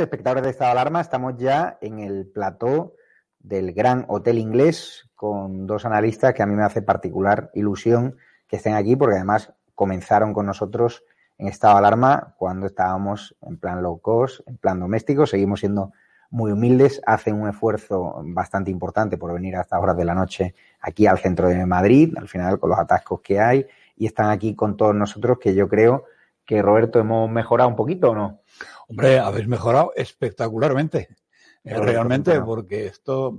Espectadores de Estado de Alarma. Estamos ya en el plató del Gran Hotel Inglés con dos analistas que a mí me hace particular ilusión que estén aquí porque además comenzaron con nosotros en Estado de Alarma cuando estábamos en plan low cost, en plan doméstico. Seguimos siendo muy humildes, hacen un esfuerzo bastante importante por venir a estas horas de la noche aquí al centro de Madrid, al final con los atascos que hay, y están aquí con todos nosotros que yo creo que Roberto hemos mejorado un poquito o no. Hombre, habéis mejorado espectacularmente. Pero realmente, porque esto,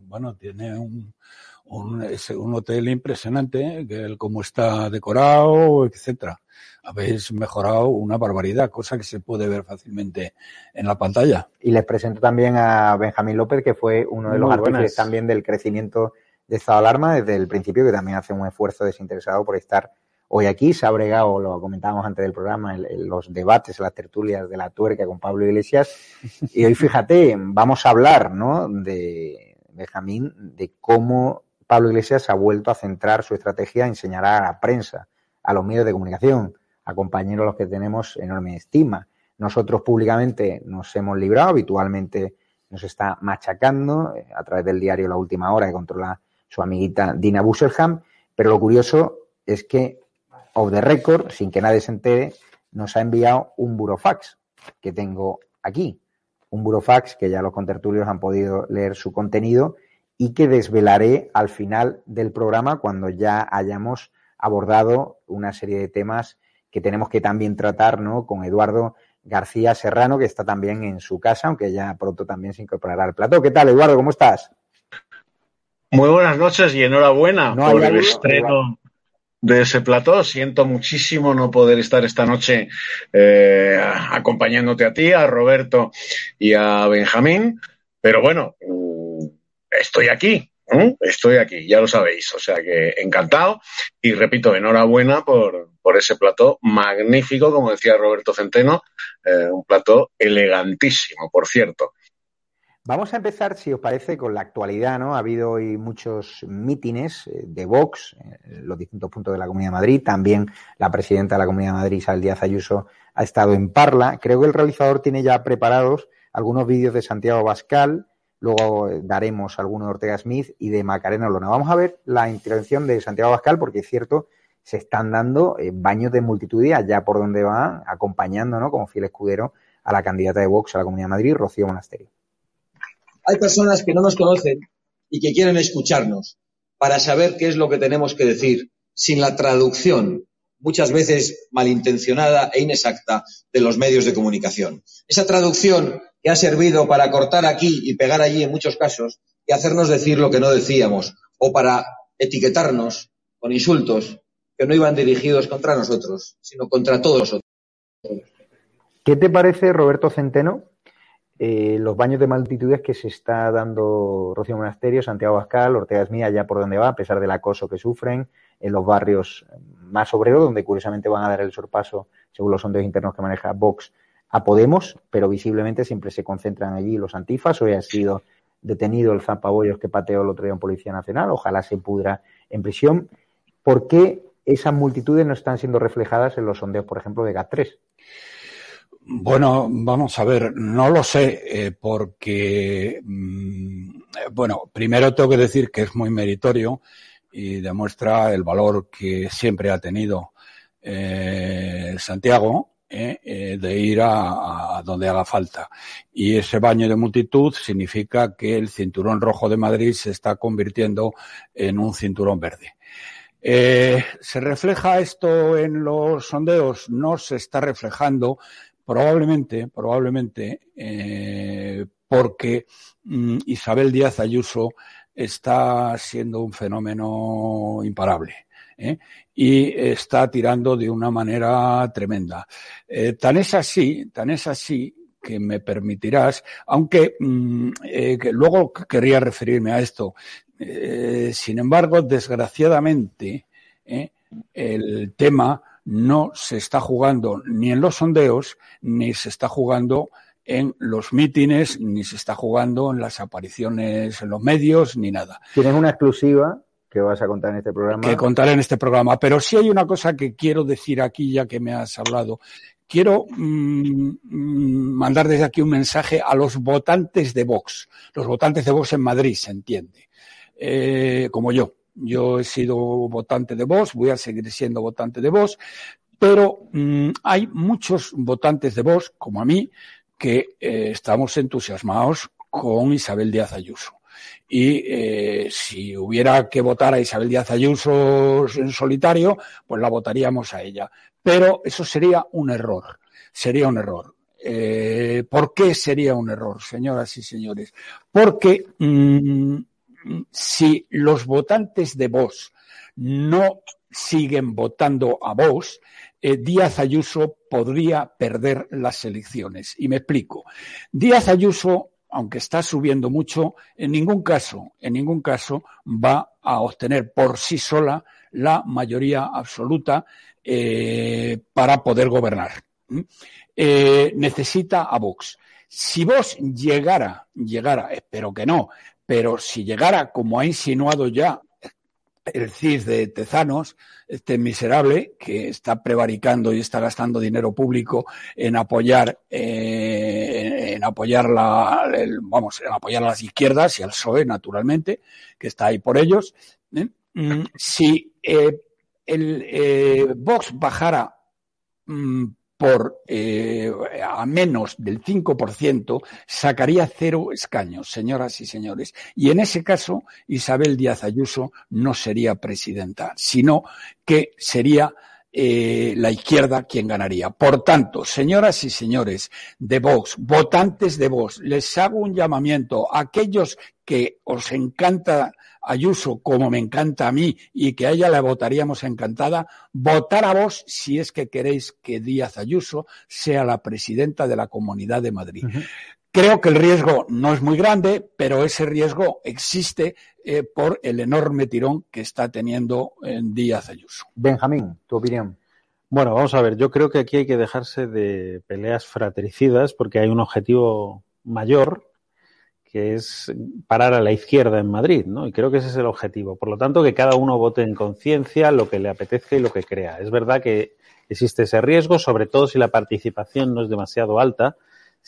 bueno, tiene un, un, es un hotel impresionante, que el cómo está decorado, etcétera. Habéis mejorado una barbaridad, cosa que se puede ver fácilmente en la pantalla. Y les presento también a Benjamín López, que fue uno de los artífices también del crecimiento de Estado de Alarma desde el principio, que también hace un esfuerzo desinteresado por estar hoy aquí. Se ha bregado, lo comentábamos antes del programa, los debates, las tertulias de la tuerca con Pablo Iglesias. Y hoy, fíjate, vamos a hablar, ¿no? De Benjamín, de cómo Pablo Iglesias ha vuelto a centrar su estrategia en señalar a la prensa, a los medios de comunicación, a compañeros a los que tenemos enorme estima. Nosotros públicamente nos hemos librado, habitualmente nos está machacando eh, a través del diario La Última Hora que controla su amiguita Dina Busselham, pero lo curioso es que off the record, sin que nadie se entere, nos ha enviado un burofax que tengo aquí. Un burofax que ya los contertulios han podido leer su contenido y que desvelaré al final del programa cuando ya hayamos abordado una serie de temas que tenemos que también tratar ¿no? con Eduardo García Serrano, que está también en su casa, aunque ya pronto también se incorporará al plató. ¿Qué tal, Eduardo? ¿Cómo estás? Muy buenas noches y enhorabuena No por el estreno de ese plató. Siento muchísimo no poder estar esta noche eh, acompañándote a ti, a Roberto y a Benjamín, pero bueno, mm, estoy aquí. Estoy aquí, ya lo sabéis, o sea que encantado y repito, enhorabuena por, por ese plató magnífico, como decía Roberto Centeno, eh, un plató elegantísimo, por cierto. Vamos a empezar, si os parece, con la actualidad, ¿no? Ha habido hoy muchos mítines eh, de Vox en los distintos puntos de la Comunidad de Madrid. También la presidenta de la Comunidad de Madrid, Isabel Díaz Ayuso, ha estado en Parla. Creo que el realizador tiene ya preparados algunos vídeos de Santiago Bascal. Luego eh, daremos algunos de Ortega Smith y de Macarena Olona. Vamos a ver la intervención de Santiago Bascal, porque es cierto, se están dando eh, baños de multitudinidad ya por donde van, acompañando, ¿no? Como fiel escudero a la candidata de Vox a la Comunidad de Madrid, Rocío Monasterio. Hay personas que no nos conocen y que quieren escucharnos para saber qué es lo que tenemos que decir, sin la traducción muchas veces malintencionada e inexacta de los medios de comunicación. Esa traducción que ha servido para cortar aquí y pegar allí en muchos casos y hacernos decir lo que no decíamos o para etiquetarnos con insultos que no iban dirigidos contra nosotros, sino contra todos nosotros. ¿Qué te parece, Roberto Centeno, eh, los baños de multitudes que se está dando Rocío Monasterio, Santiago Bascal, Ortega Esmía, ya por donde va, a pesar del acoso que sufren en los barrios más obreros, donde curiosamente van a dar el sorpaso, según los sondeos internos que maneja Vox, a Podemos, pero visiblemente siempre se concentran allí los antifas. Hoy ha sido detenido el zapabollos que pateó el otro día en Policía Nacional, ojalá se pudra en prisión. ¿Por qué esas multitudes no están siendo reflejadas en los sondeos, por ejemplo, de GAT3? Bueno, vamos a ver, no lo sé, eh, porque, mm, bueno, primero tengo que decir que es muy meritorio y demuestra el valor que siempre ha tenido eh, Santiago eh, de ir a, a, donde haga falta. Y ese baño de multitud significa que el cinturón rojo de Madrid se está convirtiendo en un cinturón verde. Eh, ¿Se refleja esto en los sondeos? No se está reflejando Probablemente, probablemente, eh, porque mm, Isabel Díaz Ayuso está siendo un fenómeno imparable. ¿eh? y está tirando de una manera tremenda. Eh, tan es así, tan es así que me permitirás, aunque mm, luego querría referirme a esto. Sin embargo, desgraciadamente, el tema no se está jugando ni en los sondeos, ni se está jugando en los mítines, ni se está jugando en las apariciones en los medios, ni nada. Tienes una exclusiva que vas a contar en este programa. Que contaré en este programa. Pero sí hay una cosa que quiero decir aquí, ya que me has hablado. Quiero mmm, mandar desde aquí un mensaje a los votantes de Vox. Los votantes de Vox en Madrid, se entiende. Eh, como yo. Yo he sido votante de Vox, voy a seguir siendo votante de Vox, pero mmm, hay muchos votantes de Vox, como a mí, que eh, estamos entusiasmados con Isabel Díaz Ayuso. Y eh, si hubiera que votar a Isabel Díaz Ayuso en solitario, pues la votaríamos a ella. Pero eso sería un error. Sería un error. Eh, ¿Por qué sería un error, señoras y señores? Porque mmm, si los votantes de Vox no siguen votando a Vox, eh, Díaz Ayuso podría perder las elecciones. Y me explico. Díaz Ayuso, aunque está subiendo mucho, en ningún caso, en ningún caso va a obtener por sí sola la mayoría absoluta eh, para poder gobernar. Eh, necesita a Vox. Si Vox llegara, llegara, espero que no, pero si llegara, como ha insinuado ya el CIS de Tezanos, este miserable que está prevaricando y está gastando dinero público en apoyar, eh, en apoyar la, el, vamos, en apoyar a las izquierdas y al PSOE, naturalmente, que está ahí por ellos. ¿eh? Si eh, el eh, Vox bajara mm, por eh, a menos del 5%, sacaría cero escaños, señoras y señores. Y en ese caso, Isabel Díaz Ayuso no sería presidenta, sino que sería eh, la izquierda quien ganaría. Por tanto, señoras y señores de Vox, votantes de Vox, les hago un llamamiento a aquellos que os encanta Ayuso como me encanta a mí y que a ella la votaríamos encantada, votar a vos si es que queréis que Díaz Ayuso sea la presidenta de la Comunidad de Madrid. Creo que el riesgo no es muy grande, pero ese riesgo existe eh, por el enorme tirón que está teniendo en Díaz Ayuso. Benjamín, tu opinión. Bueno, vamos a ver, yo creo que aquí hay que dejarse de peleas fratricidas porque hay un objetivo mayor que es parar a la izquierda en Madrid, ¿no? Y creo que ese es el objetivo. Por lo tanto, que cada uno vote en conciencia lo que le apetezca y lo que crea. Es verdad que existe ese riesgo, sobre todo si la participación no es demasiado alta.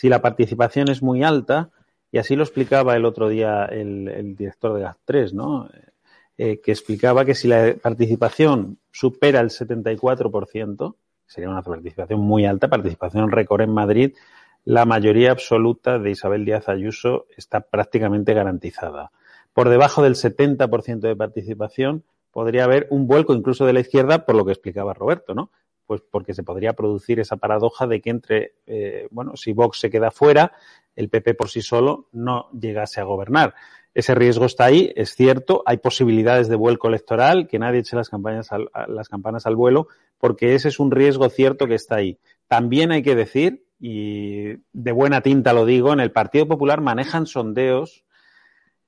Si la participación es muy alta, y así lo explicaba el otro día el, director de GAT3, ¿no? Eh, que explicaba que si la participación supera el 74%, sería una participación muy alta, participación récord en Madrid, la mayoría absoluta de Isabel Díaz Ayuso está prácticamente garantizada. Por debajo del 70% de participación podría haber un vuelco incluso de la izquierda por lo que explicaba Roberto, ¿no? Pues porque se podría producir esa paradoja de que entre, eh, bueno, si Vox se queda fuera, el PP por sí solo no llegase a gobernar. Ese riesgo está ahí, es cierto, hay posibilidades de vuelco electoral, que nadie eche las, campañas al, las campanas al vuelo, porque ese es un riesgo cierto que está ahí. También hay que decir, y de buena tinta lo digo, en el Partido Popular manejan sondeos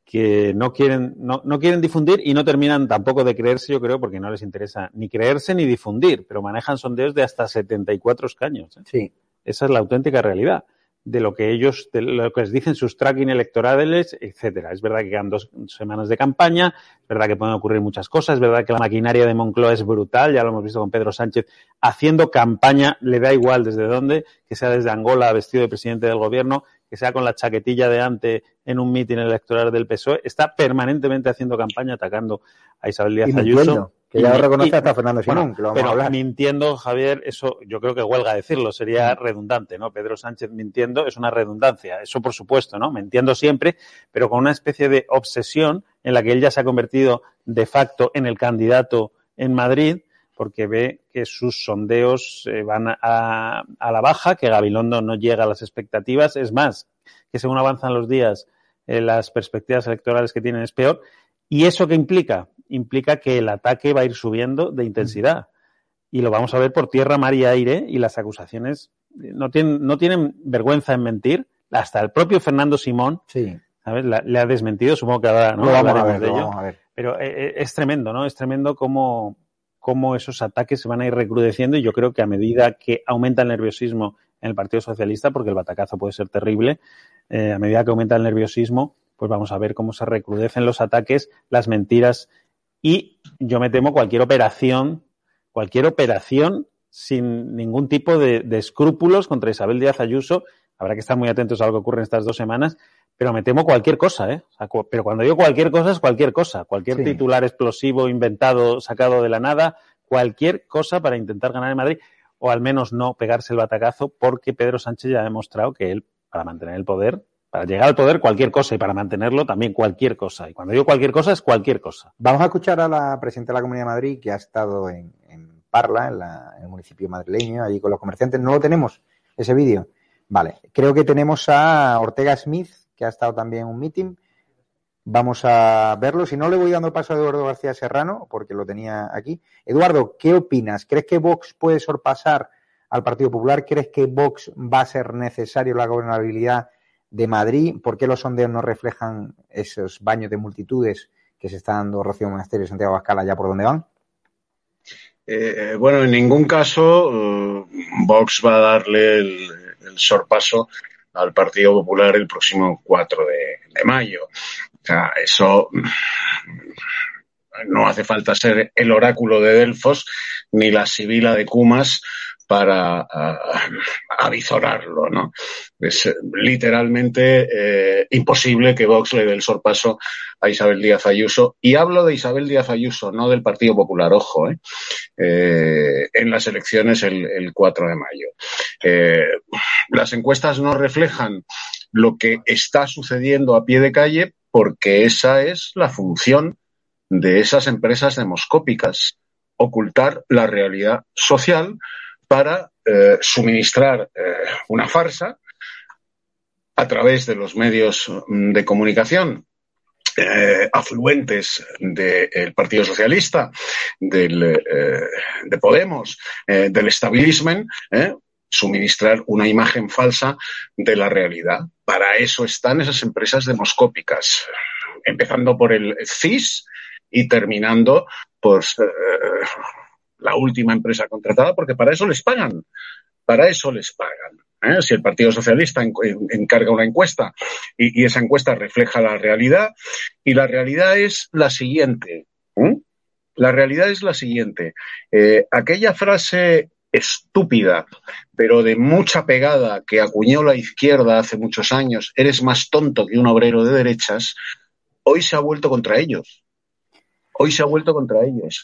que no quieren, no, no, quieren difundir y no terminan tampoco de creerse, yo creo, porque no les interesa ni creerse ni difundir, pero manejan sondeos de hasta 74 escaños. ¿eh? Sí. Esa es la auténtica realidad de lo que ellos, de lo que les dicen sus tracking electorales, etcétera. Es verdad que quedan dos semanas de campaña, es verdad que pueden ocurrir muchas cosas, es verdad que la maquinaria de Moncloa es brutal, ya lo hemos visto con Pedro Sánchez, haciendo campaña, le da igual desde dónde, que sea desde Angola vestido de presidente del gobierno, que sea con la chaquetilla de ante en un mitin electoral del PSOE, está permanentemente haciendo campaña atacando a Isabel Díaz Ayuso. Que ya lo reconoce hasta Fernando Simón, bueno, que lo vamos pero a hablar. mintiendo, Javier, eso yo creo que huelga decirlo, sería redundante, ¿no? Pedro Sánchez mintiendo es una redundancia, eso por supuesto, ¿no? Mintiendo siempre, pero con una especie de obsesión en la que él ya se ha convertido de facto en el candidato en Madrid, porque ve que sus sondeos eh, van a, a, la baja, que Gabilondo no llega a las expectativas, es más, que según avanzan los días, eh, las perspectivas electorales que tienen es peor. ¿Y eso qué implica? Implica que el ataque va a ir subiendo de intensidad. Y lo vamos a ver por tierra, mar y aire, y las acusaciones no tienen, no tienen vergüenza en mentir. Hasta el propio Fernando Simón sí. ¿sabes? La, le ha desmentido, supongo que ahora no lo vamos a ver, de lo ello. vamos a ver. Pero eh, es tremendo, ¿no? Es tremendo cómo, cómo esos ataques se van a ir recrudeciendo y yo creo que a medida que aumenta el nerviosismo en el Partido Socialista, porque el batacazo puede ser terrible, eh, a medida que aumenta el nerviosismo, pues vamos a ver cómo se recrudecen los ataques, las mentiras y yo me temo cualquier operación, cualquier operación sin ningún tipo de, de escrúpulos contra Isabel Díaz Ayuso. Habrá que estar muy atentos a lo que ocurre en estas dos semanas, pero me temo cualquier cosa, ¿eh? O sea, cu pero cuando digo cualquier cosa es cualquier cosa, cualquier Sí. titular explosivo inventado, sacado de la nada, cualquier cosa para intentar ganar en Madrid o al menos no pegarse el batacazo, porque Pedro Sánchez ya ha demostrado que él, para mantener el poder, para llegar al poder cualquier cosa y para mantenerlo también cualquier cosa. Y cuando digo cualquier cosa es cualquier cosa. Vamos a escuchar a la presidenta de la Comunidad de Madrid que ha estado en, en Parla, en, la, en el municipio madrileño, allí con los comerciantes. No lo tenemos, ese vídeo. Vale, creo que tenemos a Ortega Smith, que ha estado también un meeting. Vamos a verlo. Si no, le voy dando paso a Eduardo García Serrano, porque lo tenía aquí. Eduardo, ¿qué opinas? ¿Crees que Vox puede sorpasar al Partido Popular? ¿Crees que Vox va a ser necesario la gobernabilidad de Madrid? ¿Por qué los sondeos no reflejan esos baños de multitudes que se está dando Rocío Monasterio y Santiago Abascal allá por donde van? Eh, bueno, en ningún caso uh, Vox va a darle el, sorpaso al Partido Popular el próximo 4 de, de mayo. O sea, eso no hace falta ser el oráculo de Delfos ni la sibila de Cumas para avizorarlo, ¿no? Es literalmente eh, imposible que Vox le dé el sorpaso a Isabel Díaz Ayuso. Y hablo de Isabel Díaz Ayuso, no del Partido Popular, ojo, ¿eh? Eh, en las elecciones el, el 4 de mayo. Eh, las encuestas no reflejan lo que está sucediendo a pie de calle porque esa es la función de esas empresas demoscópicas, ocultar la realidad social para eh, suministrar eh, una farsa a través de los medios de comunicación eh, afluentes del de Partido Socialista, del, de Podemos, del establishment, suministrar una imagen falsa de la realidad. Para eso están esas empresas demoscópicas, empezando por el CIS y terminando por la última empresa contratada, porque para eso les pagan. Para eso les pagan. ¿Eh? Si el Partido Socialista en, en, encarga una encuesta y, y, esa encuesta refleja la realidad, y la realidad es la siguiente. ¿eh? La realidad es la siguiente. Eh, aquella frase estúpida, pero de mucha pegada que acuñó la izquierda hace muchos años, eres más tonto que un obrero de derechas, hoy se ha vuelto contra ellos. Hoy se ha vuelto contra ellos.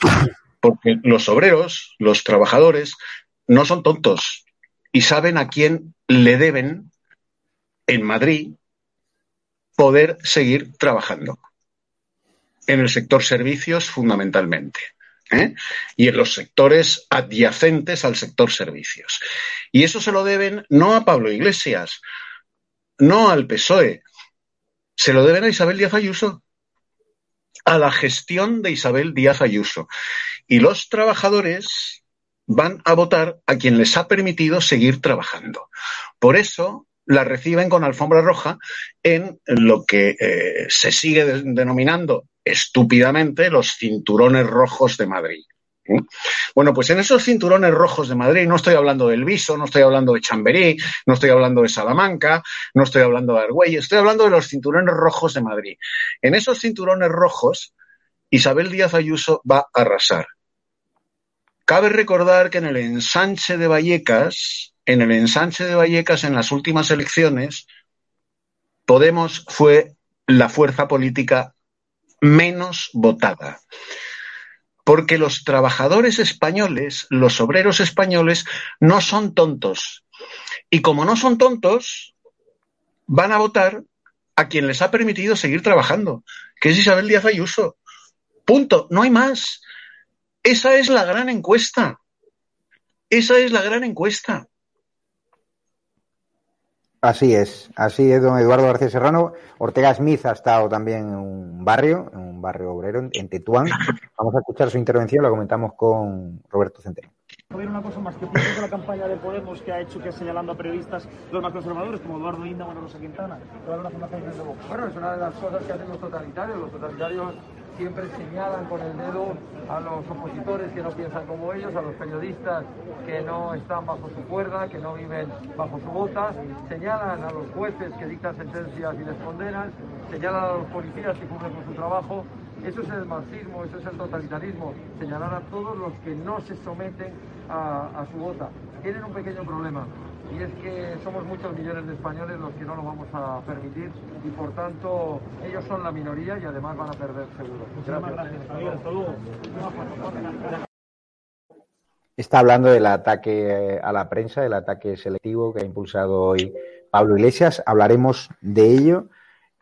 Porque los obreros, los trabajadores, no son tontos, y saben a quién le deben en Madrid poder seguir trabajando. en el sector servicios fundamentalmente. ¿eh? y en los sectores adyacentes al sector servicios. Y eso se lo deben no a Pablo Iglesias, no al PSOE, se lo deben a Isabel Díaz Ayuso, a la gestión de Isabel Díaz Ayuso. Y los trabajadores van a votar a quien les ha permitido seguir trabajando. Por eso la reciben con alfombra roja en lo que eh, se sigue denominando estúpidamente los cinturones rojos de Madrid. Bueno, pues en esos cinturones rojos de Madrid no estoy hablando del Viso, no estoy hablando de Chamberí, no estoy hablando de Salamanca, no estoy hablando de Argüelles, estoy hablando de los cinturones rojos de Madrid. En esos cinturones rojos, Isabel Díaz Ayuso va a arrasar. Cabe recordar que en el ensanche de Vallecas, en el ensanche de Vallecas en las últimas elecciones, Podemos fue la fuerza política menos votada. Porque los trabajadores españoles, los obreros españoles, no son tontos. Y como no son tontos, van a votar a quien les ha permitido seguir trabajando, que es Isabel Díaz Ayuso. Punto, no hay más. Esa es la gran encuesta. Esa es la gran encuesta. Así es, así es, don Eduardo García Serrano. Ortega Smith ha estado también en un barrio, en un barrio obrero, en Tetuán. Vamos a escuchar su intervención, la comentamos con Roberto Centeno. una cosa más, que de la campaña de Podemos que ha hecho que señalando a periodistas los más conservadores, como Eduardo Inda o Rosa Quintana, Bueno, es una de las cosas que hacen los totalitarios. Los totalitarios siempre señalan con el dedo a los opositores que no piensan como ellos, a los periodistas que no están bajo su cuerda, que no viven bajo su bota, señalan a los jueces que dictan sentencias y les condenan, señalan a los policías que cumplen con su trabajo. Eso es el marxismo, eso es el totalitarismo, señalar a todos los que no se someten a, a su bota. Tienen un pequeño problema, y es que somos muchos millones de españoles los que no lo vamos a permitir y por tanto ellos son la minoría y además van a perder seguro. Está hablando del ataque eh, a la prensa, del ataque selectivo que ha impulsado hoy Pablo Iglesias. Hablaremos de ello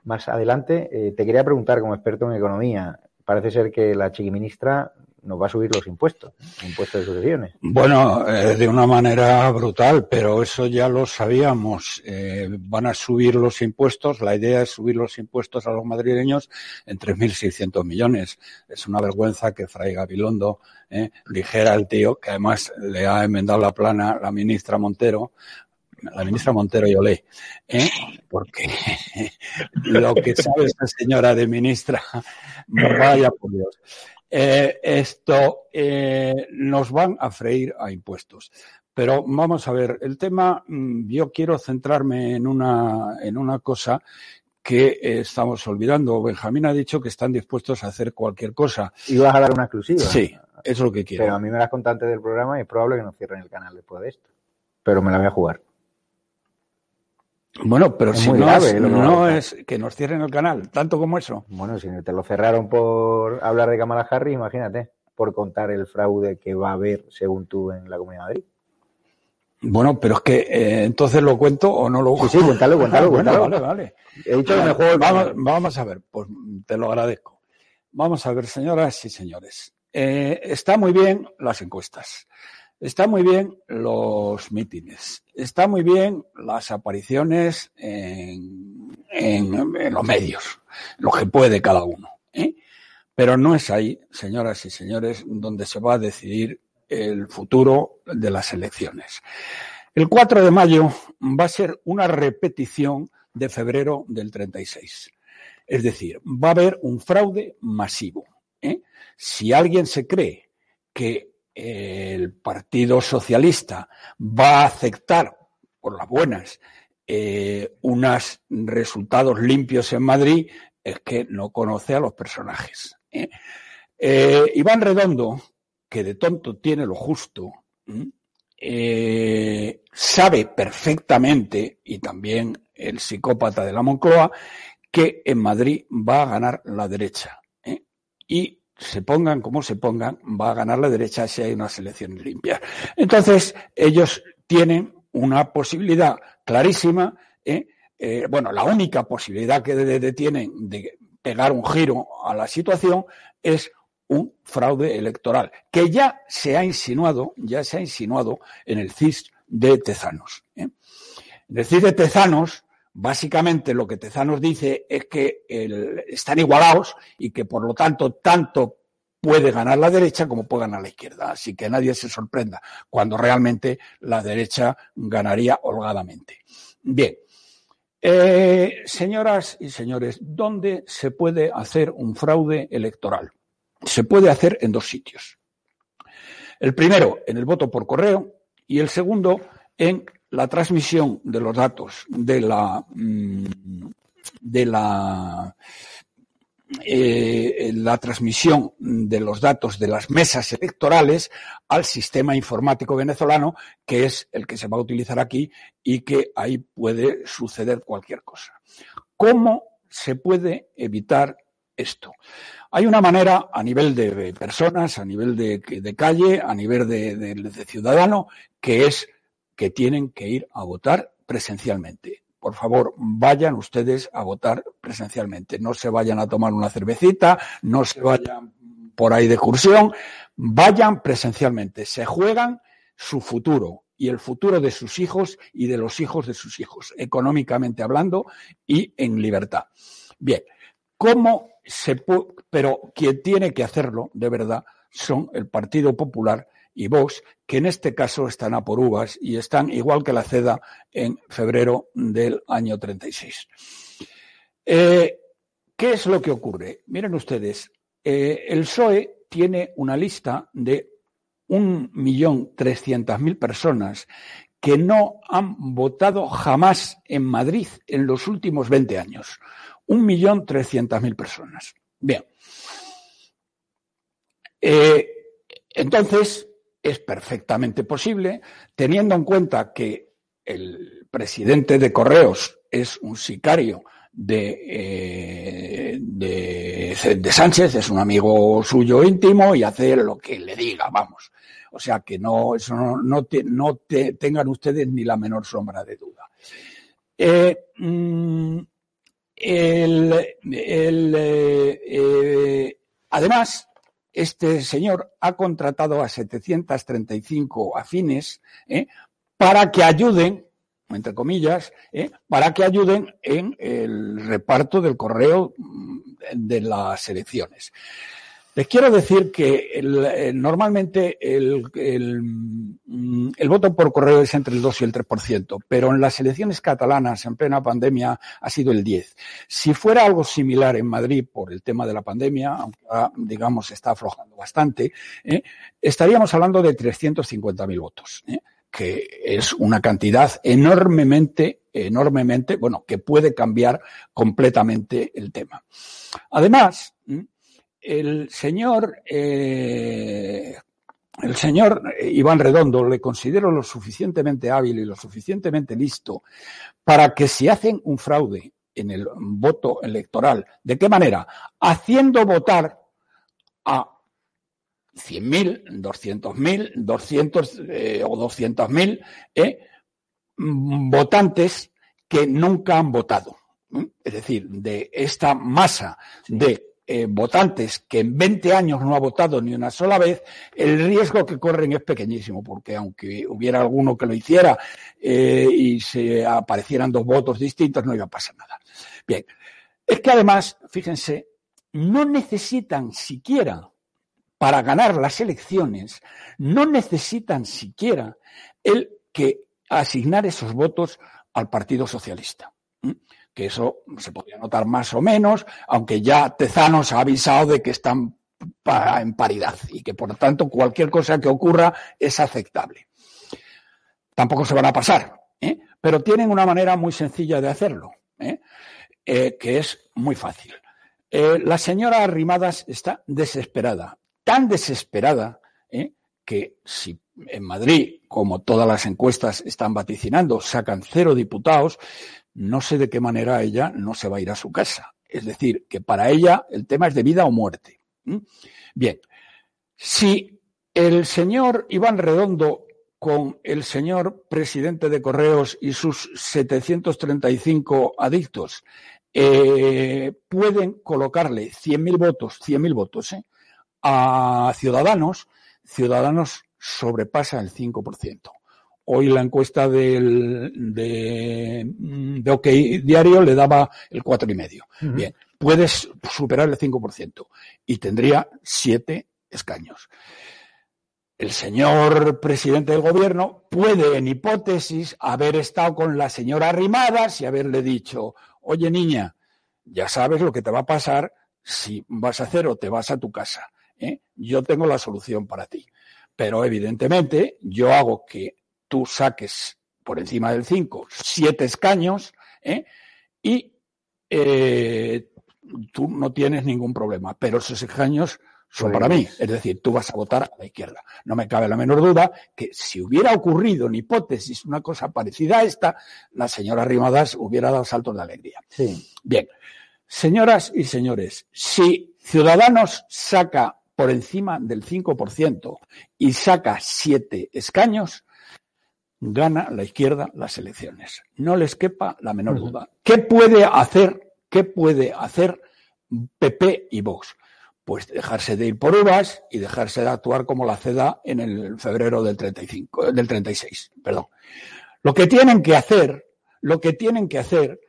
más adelante. Eh, te quería preguntar, como experto en economía, parece ser que la chiquiministra nos va a subir los impuestos, impuestos de sucesiones. Bueno, eh, de una manera brutal, pero eso ya lo sabíamos. Eh, van a subir los impuestos, la idea es subir los impuestos a los madrileños en 3.600 millones. Es una vergüenza que Fray Gabilondo eh, dijera al tío, que además le ha enmendado la plana la ministra Montero, la ministra Montero y Olé, ¿eh? porque lo que sabe esa señora de ministra, vaya por Dios. Eh, esto eh, nos van a freír a impuestos. Pero vamos a ver, el tema, mm, yo quiero centrarme en una, en una cosa que estamos olvidando. Benjamín ha dicho que están dispuestos a hacer cualquier cosa. ¿Y vas a dar una exclusiva? Sí, es lo que quiero. Pero a mí me das contante del programa y es probable que nos cierren el canal después de esto. Pero me la voy a jugar. Bueno, pero si no, es, no es que nos cierren el canal, tanto como eso. Bueno, si te lo cerraron por hablar de Kamala Harris, imagínate, por contar el fraude que va a haber, según tú, en la Comunidad de Madrid. Bueno, pero es que eh, entonces lo cuento o no lo cuento. Sí, sí, cuéntalo, cuéntalo, cuéntalo. Vale, vale. He dicho que mejor. Vamos, vamos, a ver, pues te lo agradezco. Vamos a ver, señoras y señores. Eh, está muy bien las encuestas. Está muy bien los mítines, está muy bien las apariciones en, los medios, lo que puede cada uno. ¿eh? Pero no es ahí, señoras y señores, donde se va a decidir el futuro de las elecciones. El 4 de mayo va a ser una repetición de febrero del 36. Es decir, va a haber un fraude masivo. ¿eh? Si alguien se cree que el Partido Socialista va a aceptar, por las buenas, eh, unos resultados limpios en Madrid, es que no conoce a los personajes. ¿eh? Eh, Iván Redondo, que de tonto tiene lo justo, sabe perfectamente, y también el psicópata de la Moncloa, que en Madrid va a ganar la derecha. Y se pongan como se pongan, va a ganar la derecha si hay unas elecciones limpias. Entonces, ellos tienen una posibilidad clarísima, ¿eh? Eh, bueno, la única posibilidad que tienen de pegar un giro a la situación, es un fraude electoral, que ya se ha insinuado, ya se ha insinuado en el CIS de Tezanos. ¿eh? En el CIS de Tezanos, básicamente lo que Tezanos dice es que están igualados y que por lo tanto tanto puede ganar la derecha como puede ganar la izquierda. Así que nadie se sorprenda cuando realmente la derecha ganaría holgadamente. Bien. Eh, señoras y señores, ¿dónde se puede hacer un fraude electoral? Se puede hacer en dos sitios. El primero, en el voto por correo, y el segundo, en la transmisión de los datos de la, mm, de la eh, la transmisión de los datos de las mesas electorales al sistema informático venezolano, que es el que se va a utilizar aquí y que ahí puede suceder cualquier cosa. ¿Cómo se puede evitar esto? Hay una manera a nivel de personas, a nivel de, calle, a nivel de ciudadano, que es que tienen que ir a votar presencialmente por favor, vayan ustedes a votar presencialmente. No se vayan a tomar una cervecita, no se vayan por ahí de excursión, vayan presencialmente. Se juegan su futuro y el futuro de sus hijos y de los hijos de sus hijos, económicamente hablando y en libertad. Bien, ¿cómo se puede? Pero quien tiene que hacerlo, de verdad, son el Partido Popular y Vox, que en este caso están a por uvas y están igual que la CEDA en febrero del año 36. Eh, ¿Qué es lo que ocurre? Miren ustedes, eh, el PSOE tiene una lista de 1.300.000 personas que no han votado jamás en Madrid en los últimos 20 años. 1.300.000 personas. Bien. Eh, entonces, es perfectamente posible, teniendo en cuenta que el presidente de Correos es un sicario de, eh, de, Sánchez, es un amigo suyo íntimo y hace lo que le diga, vamos. O sea que no, eso no, no, tengan ustedes ni la menor sombra de duda. Eh, mm, eh, además, este señor ha contratado a 735 afines ¿eh? para que ayuden, entre comillas, ¿eh? para que ayuden en el reparto del correo mm, de las elecciones. Les quiero decir que eh, normalmente mm, el, voto por correo es entre el 2 y el 3%, pero en las elecciones catalanas en plena pandemia ha sido el 10. Si fuera algo similar en Madrid por el tema de la pandemia, aunque digamos está aflojando bastante, ¿eh? estaríamos hablando de 350.000 votos. ¿eh? que es una cantidad enormemente, enormemente, bueno, que puede cambiar completamente el tema. Además, el señor, eh, el señor Iván Redondo le considero lo suficientemente hábil y lo suficientemente listo para que si hacen un fraude en el voto electoral, ¿de qué manera? Haciendo votar a 100.000, 200.000, 200 eh, o 200.000 eh, votantes que nunca han votado. Es decir, de esta masa de eh, votantes que en 20 años no ha votado ni una sola vez, el riesgo que corren es pequeñísimo, porque aunque hubiera alguno que lo hiciera eh, y se aparecieran dos votos distintos, no iba a pasar nada. Bien, es que además, fíjense, no necesitan siquiera para ganar las elecciones, no necesitan siquiera el que asignar esos votos al Partido Socialista que eso se podría notar más o menos, aunque ya Tezanos ha avisado de que están en paridad y que por tanto cualquier cosa que ocurra es aceptable. Tampoco se van a pasar, ¿eh? pero tienen una manera muy sencilla de hacerlo, ¿eh? Eh, que es muy fácil. la señora Arrimadas está desesperada, tan desesperada que si en Madrid, como todas las encuestas están vaticinando, sacan cero diputados, no sé de qué manera ella no se va a ir a su casa. Es decir, que para ella el tema es de vida o muerte. Bien, si el señor Iván Redondo con el señor presidente de Correos y sus 735 adictos eh, pueden colocarle 100.000 votos, 100.000 votos eh, a Ciudadanos, Ciudadanos sobrepasa el 5%. Hoy la encuesta del, de, de OK Diario le daba el 4,5%. Uh -huh. Bien, puedes superar el 5% y tendría 7 escaños. El señor presidente del gobierno puede, en hipótesis, haber estado con la señora Arrimadas y haberle dicho, oye niña, ya sabes lo que te va a pasar si vas a hacer o te vas a tu casa. ¿eh? Yo tengo la solución para ti. Pero evidentemente yo hago que tú saques por encima del 5 siete escaños ¿eh? y eh, tú no tienes ningún problema. Pero esos escaños son para mí. Es decir, tú vas a votar a la izquierda. No me cabe la menor duda que si hubiera ocurrido en hipótesis una cosa parecida a esta, la señora Rimadas hubiera dado saltos de alegría. Sí. Bien. Señoras y señores, si Ciudadanos saca por encima del 5% y saca siete escaños, gana la izquierda las elecciones. No les quepa la menor duda. ¿Qué puede hacer, qué puede hacer PP y Vox? Pues dejarse de ir por uvas y dejarse de actuar como la CEDA en el febrero del 35, del 36, perdón. Lo que tienen que hacer, lo que tienen que hacer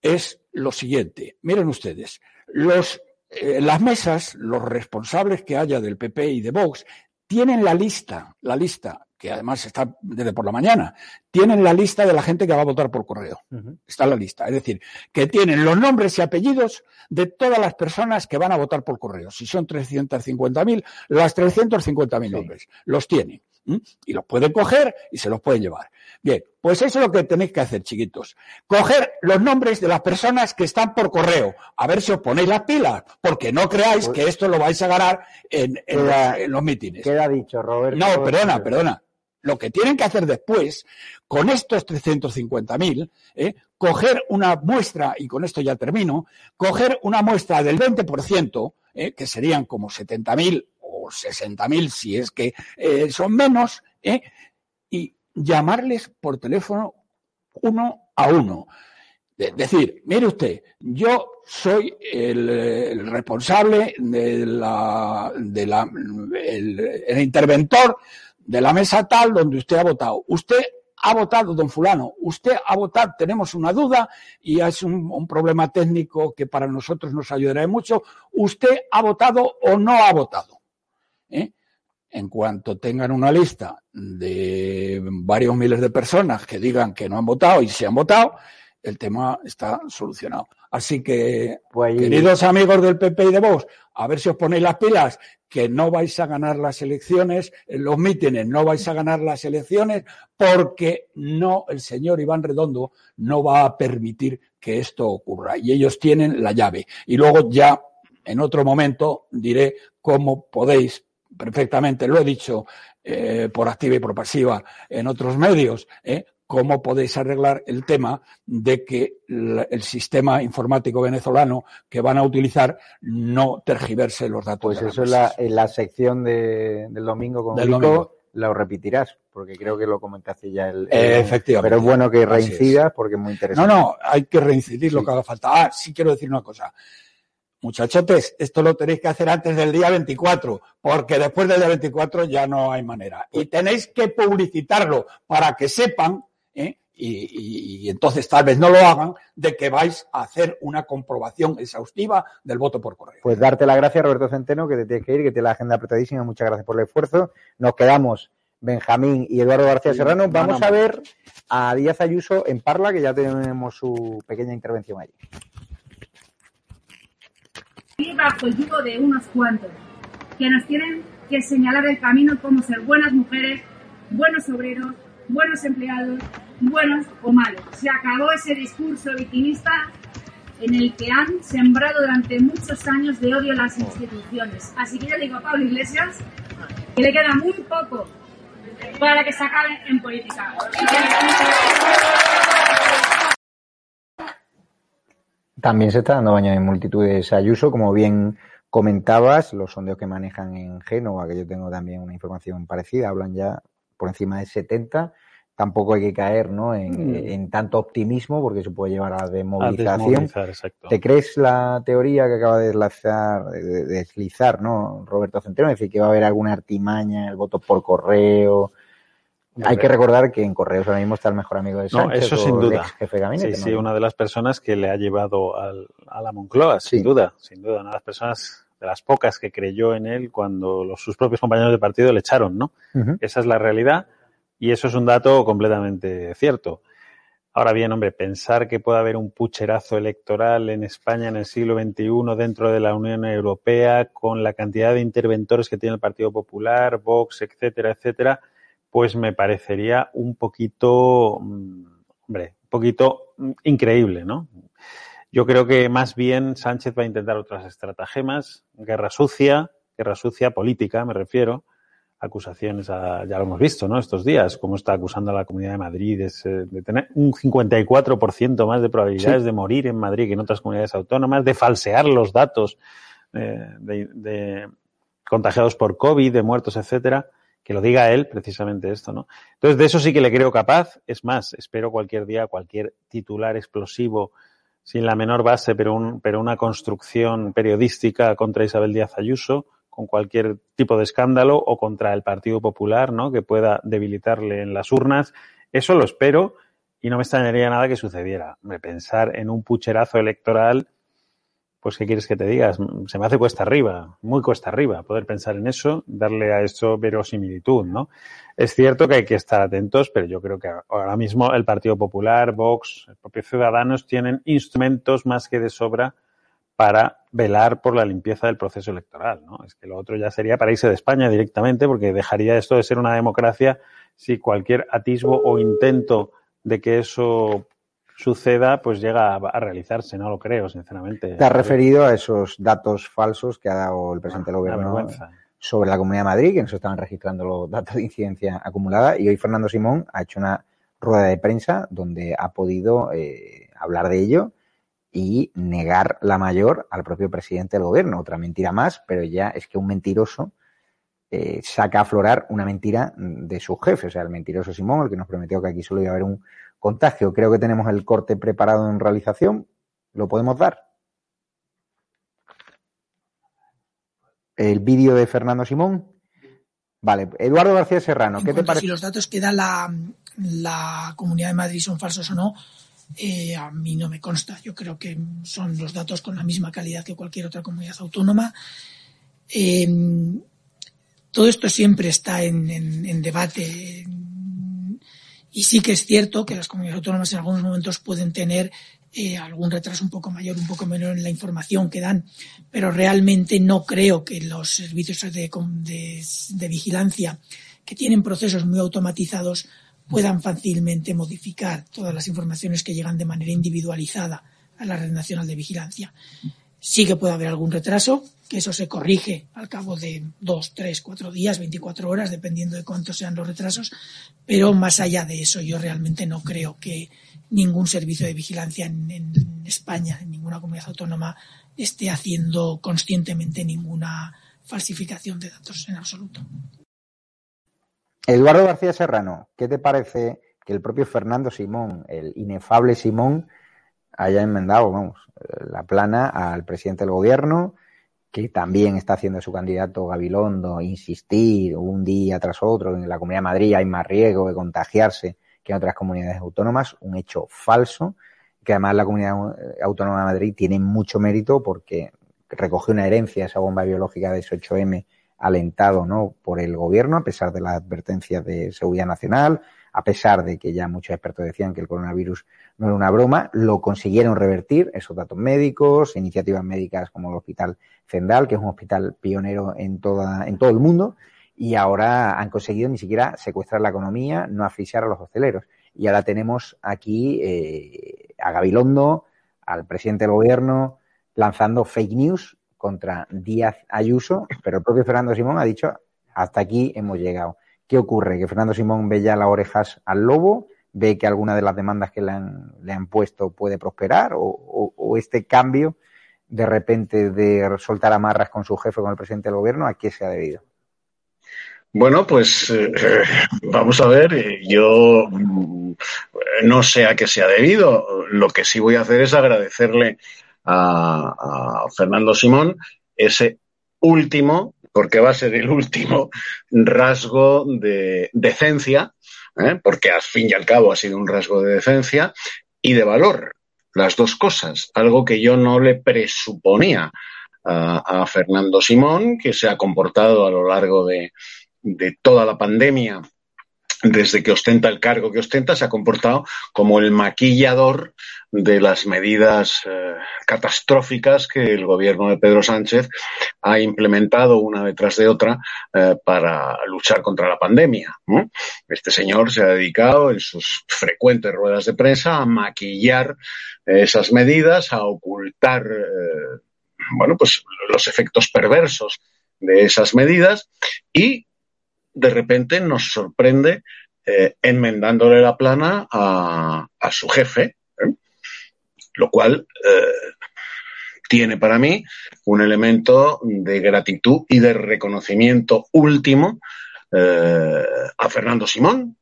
es lo siguiente. Miren ustedes, los eh, las mesas, los responsables que haya del PP y de Vox, tienen la lista, la lista, que además está desde por la mañana, tienen la lista de la gente que va a votar por correo. Uh -huh. Está la lista. Es decir, que tienen los nombres y apellidos de todas las personas que van a votar por correo. Si son 350.000, las 350.000 sí. nombres. Los tienen. Y los pueden coger y se los pueden llevar. Bien, pues eso es lo que tenéis que hacer, chiquitos. Coger los nombres de las personas que están por correo. A ver si os ponéis las pilas, porque no creáis pues, que esto lo vais a ganar en, en, queda, los, en los mítines. Queda dicho, Roberto. No, perdona, perdona. Lo que tienen que hacer después, con estos 350.000, ¿eh? coger una muestra, y con esto ya termino, coger una muestra del 20%, ¿eh? que serían como 70.000 o 60.000 si es que eh, son menos, ¿eh? y llamarles por teléfono uno a uno. Es decir, mire usted, yo soy el, responsable de la, de la interventor de la mesa tal donde usted ha votado. Usted ha votado, don fulano, usted ha votado, tenemos una duda y es un, problema técnico que para nosotros nos ayudará mucho. ¿Usted ha votado o no ha votado? ¿Eh? En cuanto tengan una lista de varios miles de personas que digan que no han votado y se han votado, el tema está solucionado. Así que, pues queridos amigos del PP y de Vox, a ver si os ponéis las pilas, que no vais a ganar las elecciones, los mítines no vais a ganar las elecciones, porque no, el señor Iván Redondo no va a permitir que esto ocurra. Y ellos tienen la llave. Y luego ya, en otro momento, diré cómo podéis perfectamente, lo he dicho eh, por activa y por pasiva en otros medios, eh, cómo podéis arreglar el tema de que el sistema informático venezolano que van a utilizar no tergiverse los datos. Pues eso es la, en la sección de, del domingo con del domingo. lo repetirás, porque creo que lo comentaste ya el, el efectivamente. Pero es bueno que reincidas porque es muy interesante. No, no, hay que reincidir sí. lo que haga falta. Ah, sí quiero decir una cosa. Muchachotes, esto lo tenéis que hacer antes del día 24, porque después del día 24 ya no hay manera. Y tenéis que publicitarlo para que sepan ¿eh? Y, y, y, entonces tal vez no lo hagan, de que vais a hacer una comprobación exhaustiva del voto por correo. Pues darte las gracias, Roberto Centeno, que te tienes que ir, que tiene la agenda apretadísima. Muchas gracias por el esfuerzo. Nos quedamos Benjamín y Eduardo García Serrano. Vamos a ver a Díaz Ayuso en Parla, que ya tenemos su pequeña intervención allí. bajo el yugo de unos cuantos, que nos tienen que señalar el camino como ser buenas mujeres, buenos obreros, buenos empleados, buenos o malos. Se acabó ese discurso victimista en el que han sembrado durante muchos años de odio a las instituciones. Así que yo digo a Pablo Iglesias que le queda muy poco para que se acabe en política. También se está dando baño en multitudes Ayuso, como bien comentabas, los sondeos que manejan en Génova, que yo tengo también una información parecida, hablan ya por encima de 70 tampoco hay que caer ¿no? en, Mm. en tanto optimismo porque se puede llevar a la A desmovilización. exacto. ¿Te crees la teoría que acaba de deslizar, de- de deslizar ¿no? Roberto Centeno? Es decir, que va a haber alguna artimaña, el voto por correo. Hay que recordar que en correos ahora mismo está el mejor amigo de No, Sánchez, eso o sin duda. jefe de gabinete. Sí, ¿no? sí, una de las personas que le ha llevado al, a la Moncloa, sin duda, sin duda. Una de las personas, de las pocas que creyó en él cuando los, sus propios compañeros de partido le echaron, ¿no? Esa es la realidad y eso es un dato completamente cierto. Ahora bien, hombre, pensar que puede haber un pucherazo electoral en España en el siglo XXI dentro de la Unión Europea con la cantidad de interventores que tiene el Partido Popular, Vox, etcétera, etcétera, pues me parecería un poquito, mm, hombre, un poquito mm, increíble, ¿no? Yo creo que más bien Sánchez va a intentar otras estratagemas, guerra sucia, guerra sucia política, me refiero, acusaciones, a- ya lo hemos visto, ¿no? Estos días, cómo está acusando a la Comunidad de Madrid de, de tener un 54% más de probabilidades Sí. de morir en Madrid que en otras comunidades autónomas, de falsear los datos eh, de, de contagiados por COVID, de muertos, etcétera, que lo diga él precisamente esto, ¿no? Entonces, de eso sí que le creo capaz. Es más, espero cualquier día cualquier titular explosivo sin la menor base, pero, un, pero una construcción periodística contra Isabel Díaz Ayuso, con cualquier tipo de escándalo, o contra el Partido Popular, ¿no? Que pueda debilitarle en las urnas. Eso lo espero y no me extrañaría nada que sucediera. Pensar en un pucherazo electoral, pues ¿qué quieres que te digas? Se me hace cuesta arriba, muy cuesta arriba poder pensar en eso, darle a eso verosimilitud, ¿no? Es cierto que hay que estar atentos, pero yo creo que ahora mismo el Partido Popular, Vox, el propio Ciudadanos tienen instrumentos más que de sobra para velar por la limpieza del proceso electoral, ¿no? Es que lo otro ya sería para irse de España directamente, porque dejaría esto de ser una democracia si cualquier atisbo o intento de que eso suceda, pues llega a, a realizarse, no lo creo, sinceramente. Te has referido a esos datos falsos que ha dado el presidente del Una gobierno sobre la Comunidad de Madrid, que no se estaban registrando los datos de incidencia acumulada, y hoy Fernando Simón ha hecho una rueda de prensa donde ha podido eh, hablar de ello y negar la mayor al propio presidente del gobierno. Otra mentira más, pero ya es que un mentiroso eh, saca a aflorar una mentira de su jefe, o sea, el mentiroso Simón, el que nos prometió que aquí solo iba a haber un contagio. Creo que tenemos el corte preparado en realización. ¿Lo podemos dar? El vídeo de Fernando Simón. Vale, Eduardo García Serrano, En ¿qué te parece? si los datos que da la, la Comunidad de Madrid son falsos o no, eh, a mí no me consta. Yo creo que son los datos con la misma calidad que cualquier otra comunidad autónoma. Eh, todo esto siempre está en, en- en debate. Y sí que es cierto que las comunidades autónomas en algunos momentos pueden tener eh, algún retraso un poco mayor, un poco menor en la información que dan, pero realmente no creo que los servicios de, de- de vigilancia que tienen procesos muy automatizados puedan fácilmente modificar todas las informaciones que llegan de manera individualizada a la Red Nacional de Vigilancia. Sí que puede haber algún retraso, que eso se corrige al cabo de dos, tres, cuatro días, 24 horas, dependiendo de cuántos sean los retrasos, pero más allá de eso, yo realmente no creo que ningún servicio de vigilancia en, en España, en ninguna comunidad autónoma, esté haciendo conscientemente ninguna falsificación de datos en absoluto. Eduardo García Serrano, ¿qué te parece que el propio Fernando Simón, el inefable Simón, haya enmendado, vamos, la plana al presidente del gobierno, que también está haciendo su candidato Gabilondo insistir un día tras otro en la Comunidad de Madrid hay más riesgo de contagiarse que en otras comunidades autónomas, un hecho falso, que además la Comunidad Autónoma de Madrid tiene mucho mérito porque recogió una herencia, esa bomba biológica de ese 8M alentado ¿no? por el gobierno, a pesar de las advertencias de seguridad nacional, a pesar de que ya muchos expertos decían que el coronavirus no era una broma, lo consiguieron revertir, esos datos médicos, iniciativas médicas como el Hospital Zendal, que es un hospital pionero en, toda, en todo el mundo, y ahora han conseguido ni siquiera secuestrar la economía, no asfixiar a los hosteleros. Y ahora tenemos aquí eh, a Gabilondo, al presidente del gobierno, lanzando fake news contra Díaz Ayuso, pero el propio Fernando Simón ha dicho, hasta aquí hemos llegado. ¿Qué ocurre? Que Fernando Simón ve ya las orejas al lobo, ve que alguna de las demandas que le han, le han puesto puede prosperar, o, este cambio de repente de soltar amarras con su jefe, con el presidente del gobierno, ¿a qué se ha debido? Bueno, pues eh, vamos a ver, eh, yo mm, no sé a qué se ha debido. Lo que sí voy a hacer es agradecerle a Fernando Simón ese último, porque va a ser el último rasgo de decencia, ¿eh? porque al fin y al cabo ha sido un rasgo de decencia y de valor, las dos cosas, algo que yo no le presuponía a, a Fernando Simón, que se ha comportado a lo largo de, de toda la pandemia, desde que ostenta el cargo que ostenta, se ha comportado como el maquillador de las medidas eh, catastróficas que el gobierno de Pedro Sánchez ha implementado una detrás de otra eh, para luchar contra la pandemia. ¿no? Este señor se ha dedicado en sus frecuentes ruedas de prensa a maquillar esas medidas, a ocultar eh, bueno, pues los efectos perversos de esas medidas y de repente nos sorprende eh, enmendándole la plana a, a su jefe, ¿eh? lo cual eh, tiene para mí un elemento de gratitud y de reconocimiento último a Fernando Simón.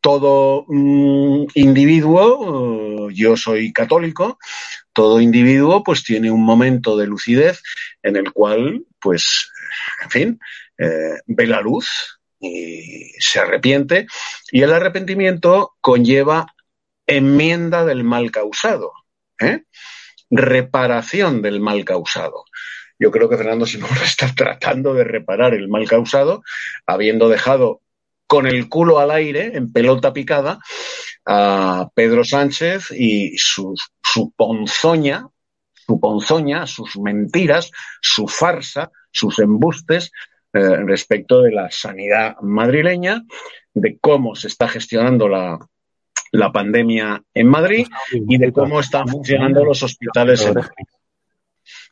¿Eh? Todo mm, individuo, yo soy católico, todo individuo pues tiene un momento de lucidez en el cual pues, en fin, eh, ve la luz y se arrepiente y el arrepentimiento conlleva enmienda del mal causado, ¿eh? reparación del mal causado. Yo creo que Fernando Simón está tratando de reparar el mal causado, habiendo dejado con el culo al aire, en pelota picada, a Pedro Sánchez y su, su ponzoña, su ponzoña, sus mentiras, su farsa, sus embustes eh, respecto de la sanidad madrileña, de cómo se está gestionando la, la pandemia en Madrid y de cómo están funcionando los hospitales en Madrid.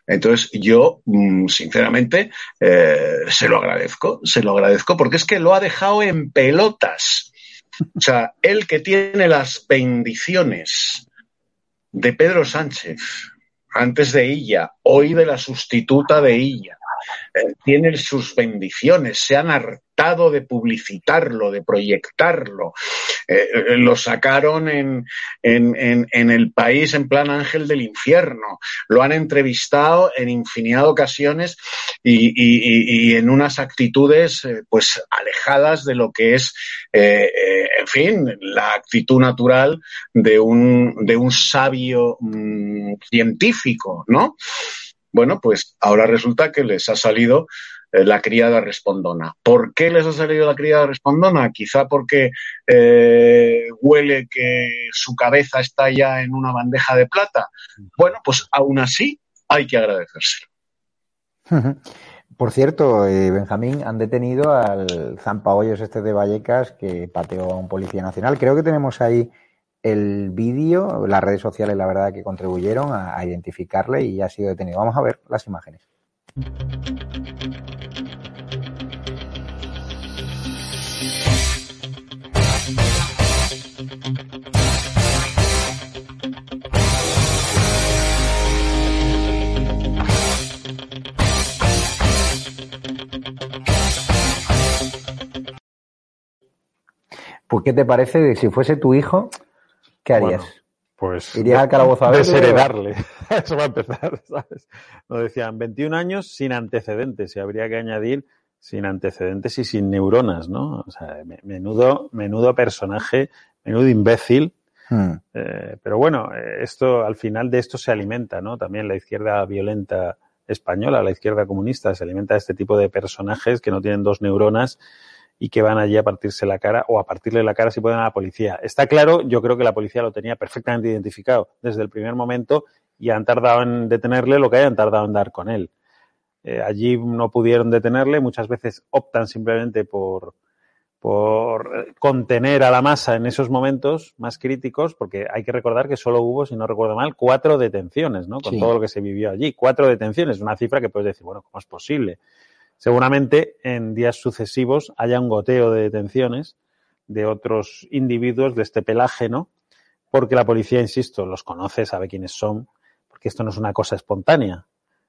Entonces, yo, mm, sinceramente, eh, se lo agradezco, se lo agradezco, porque es que lo ha dejado en pelotas. O sea, él que tiene las bendiciones de Pedro Sánchez, antes de ella, hoy de la sustituta de ella, eh, tiene sus bendiciones, se han hartado de publicitarlo, de proyectarlo. Eh, eh, lo sacaron en, en, en, en, el país en plan ángel del infierno, lo han entrevistado en infinidad de ocasiones y, y, y en unas actitudes eh, pues alejadas de lo que es, en fin, la actitud natural de un, de un sabio mmm, científico, ¿no? Bueno, pues ahora resulta que les ha salido eh, la criada respondona. ¿Por qué les ha salido la criada respondona? Quizá porque eh, huele que su cabeza está ya en una bandeja de plata. Bueno, pues aún así hay que agradecérselo. Por cierto, eh, Benjamín, han detenido al zampahoyos este de Vallecas que pateó a un policía nacional. Creo que tenemos ahí el vídeo, las redes sociales, la verdad, que contribuyeron a, identificarle y ha sido detenido. Vamos a ver las imágenes. Pues, ¿qué te parece si fuese tu hijo? ¿Qué harías? Bueno, pues ¿Irías al calabozo a? Desheredarle. Eso va a empezar, ¿sabes? Nos decían 21 años sin antecedentes y habría que añadir sin antecedentes y sin neuronas, ¿no? O sea, menudo, menudo personaje, menudo imbécil. Hmm. Eh, pero bueno, esto, al final de esto se alimenta, ¿no? También la izquierda violenta española, la izquierda comunista, se alimenta de este tipo de personajes que no tienen dos neuronas y que van allí a partirse la cara o a partirle la cara si pueden a la policía. Está claro, yo creo que la policía lo tenía perfectamente identificado desde el primer momento y han tardado en detenerle lo que hayan tardado en dar con él. Eh, allí no pudieron detenerle, muchas veces optan simplemente por, por contener a la masa en esos momentos más críticos, porque hay que recordar que solo hubo, si no recuerdo mal, cuatro detenciones, ¿no? Con sí. todo lo que se vivió allí. Cuatro detenciones, una cifra que puedes decir, bueno, ¿cómo es posible? Seguramente en días sucesivos haya un goteo de detenciones de otros individuos de este pelaje, ¿no? Porque la policía, insisto, los conoce, sabe quiénes son, porque esto no es una cosa espontánea.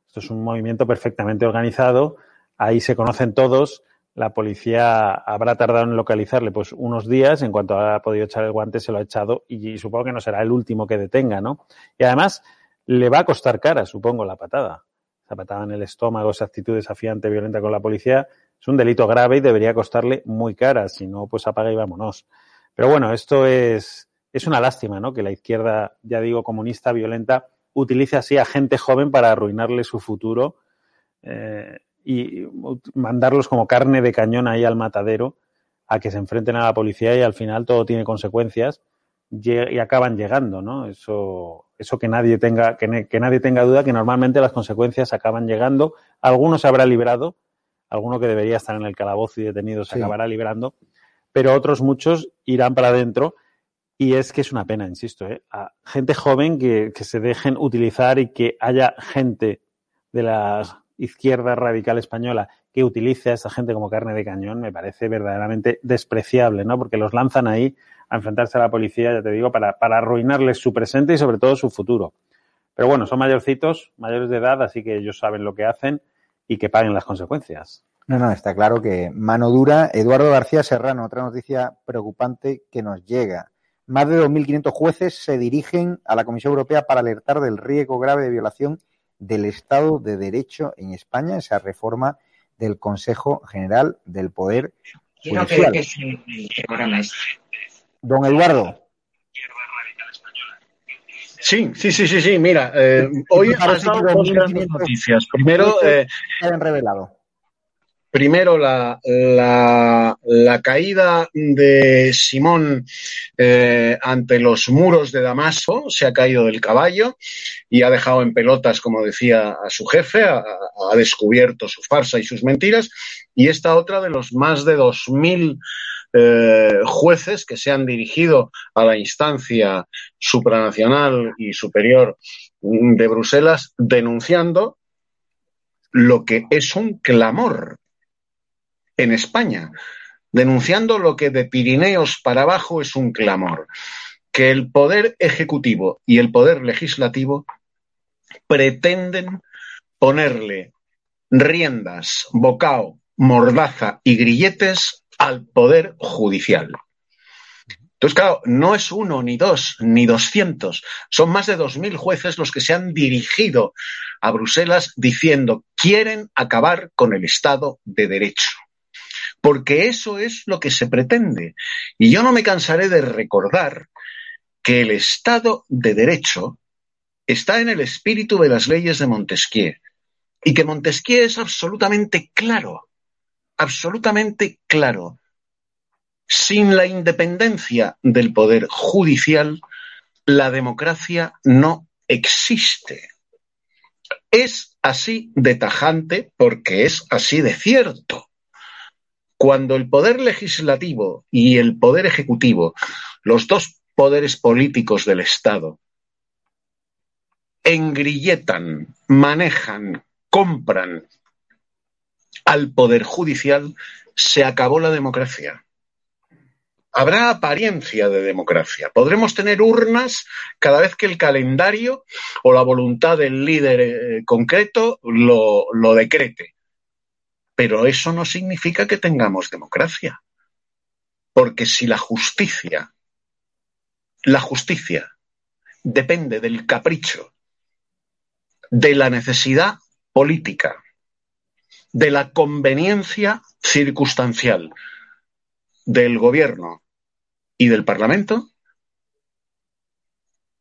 Esto es un movimiento perfectamente organizado ahí se conocen todos, la policía habrá tardado en localizarle pues unos días, en cuanto ha podido echar el guante se lo ha echado y, supongo que no será el último que detenga, ¿no? Y además le va a costar cara, supongo, la patada. Esa patada en el estómago, esa actitud desafiante, violenta con la policía, es un delito grave y debería costarle muy cara, si no, pues apaga y vámonos. Pero bueno, esto es, es una lástima, ¿no? Que la izquierda, ya digo, comunista, violenta, utilice así a gente joven para arruinarle su futuro. Eh, y mandarlos como carne de cañón ahí al matadero a que se enfrenten a la policía y al final todo tiene consecuencias y acaban llegando, ¿no? Eso, eso que nadie tenga, que, que nadie tenga duda que normalmente las consecuencias acaban llegando. Algunos se habrá librado, alguno que debería estar en el calabozo y detenido se acabará librando, pero otros muchos irán para adentro y es que es una pena, insisto, ¿eh? a gente joven que, que se dejen utilizar y que haya gente de las izquierda radical española que utilice a esa gente como carne de cañón me parece verdaderamente despreciable, ¿no? Porque los lanzan ahí a enfrentarse a la policía, ya te digo, para, para arruinarles su presente y sobre todo su futuro. Pero bueno, son mayorcitos, mayores de edad, así que ellos saben lo que hacen y que paguen las consecuencias. No, no, está claro que mano dura. Eduardo García Serrano, otra noticia preocupante que nos llega. Más de 2.500 jueces se dirigen a la Comisión Europea para alertar del riesgo grave de violación del Estado de Derecho en España, esa reforma del Consejo General del Poder Judicial. Don Eduardo. Sí, sí, sí, sí, sí. Mira, eh, hoy has dado dos noticias. Primero, eh, han revelado. Primero, la, la, la caída de Simón eh, ante los muros de Damasco, se ha caído del caballo y ha dejado en pelotas, como decía, a su jefe, ha, ha descubierto su farsa y sus mentiras. Y esta otra de los más de 2.000 eh, jueces que se han dirigido a la instancia supranacional y superior de Bruselas denunciando lo que es un clamor en España, denunciando lo que de Pirineos para abajo es un clamor, que el poder ejecutivo y el poder legislativo pretenden ponerle riendas, bocao, mordaza y grilletes al poder judicial. Entonces, claro, no es uno, ni dos, ni doscientos. Son más de dos mil jueces los que se han dirigido a Bruselas diciendo quieren acabar con el Estado de Derecho porque eso es lo que se pretende. Y yo no me cansaré de recordar que el Estado de Derecho está en el espíritu de las leyes de Montesquieu y que Montesquieu es absolutamente claro, absolutamente claro. Sin la independencia del poder judicial, la democracia no existe. Es así de tajante porque es así de cierto cuando el poder legislativo y el poder ejecutivo, los dos poderes políticos del Estado, engrilletan, manejan, compran al poder judicial, se acabó la democracia. Habrá apariencia de democracia. Podremos tener urnas cada vez que el calendario o la voluntad del líder eh, concreto lo, lo decrete pero eso no significa que tengamos democracia. Porque si la justicia, la justicia depende del capricho, de la necesidad política, de la conveniencia circunstancial del gobierno y del Parlamento,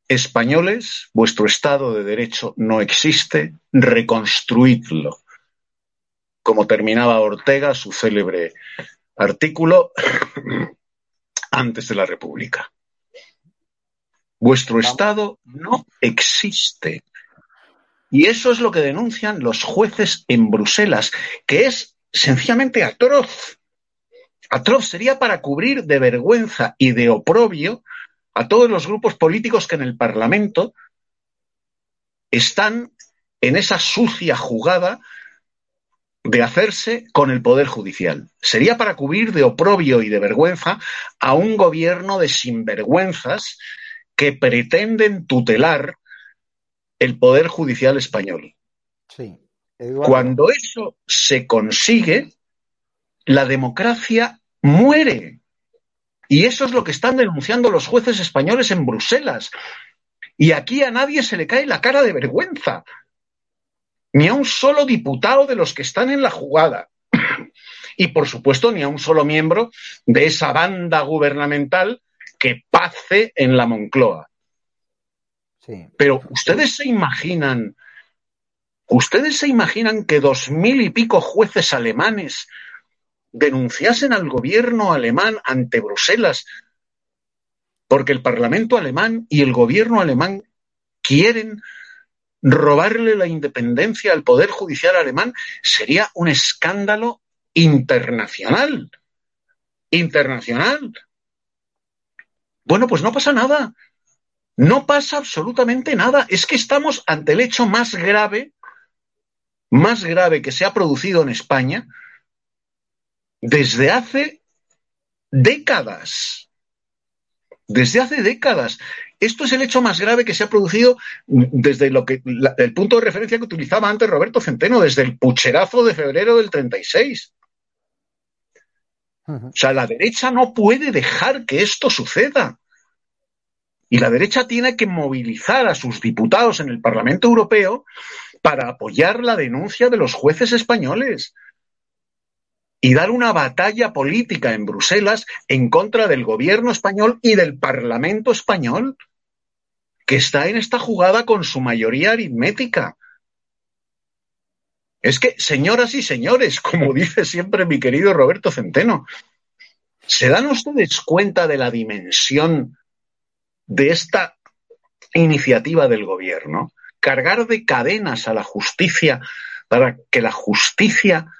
españoles, vuestro Estado de Derecho no existe, reconstruidlo como terminaba Ortega su célebre artículo antes de la República. Vuestro Estado no existe. Y eso es lo que denuncian los jueces en Bruselas, que es sencillamente atroz. Atroz sería para cubrir de vergüenza y de oprobio a todos los grupos políticos que en el Parlamento están en esa sucia jugada de hacerse con el Poder Judicial. Sería para cubrir de oprobio y de vergüenza a un gobierno de sinvergüenzas que pretenden tutelar el Poder Judicial español. Sí. Cuando eso se consigue, la democracia muere. Y eso es lo que están denunciando los jueces españoles en Bruselas. Y aquí a nadie se le cae la cara de vergüenza. Ni a un solo diputado de los que están en la jugada. Y por supuesto, ni a un solo miembro de esa banda gubernamental que pace en la Moncloa. Pero ustedes se imaginan, ustedes se imaginan que dos mil y pico jueces alemanes denunciasen al gobierno alemán ante Bruselas porque el Parlamento alemán y el gobierno alemán quieren robarle la independencia al Poder Judicial alemán, sería un escándalo internacional. Internacional. Bueno, pues no pasa nada. No pasa absolutamente nada. Es que estamos ante el hecho más grave, más grave que se ha producido en España desde hace décadas. Desde hace décadas. Esto es el hecho más grave que se ha producido desde lo que, el punto de referencia que utilizaba antes Roberto Centeno, desde el pucherazo de febrero del 36. O sea, la derecha no puede dejar que esto suceda. Y la derecha tiene que movilizar a sus diputados en el Parlamento Europeo para apoyar la denuncia de los jueces españoles y dar una batalla política en Bruselas en contra del gobierno español y del Parlamento español, que está en esta jugada con su mayoría aritmética. Es que, señoras y señores, como dice siempre mi querido Roberto Centeno, ¿se dan ustedes cuenta de la dimensión de esta iniciativa del gobierno? Cargar de cadenas a la justicia para que la justicia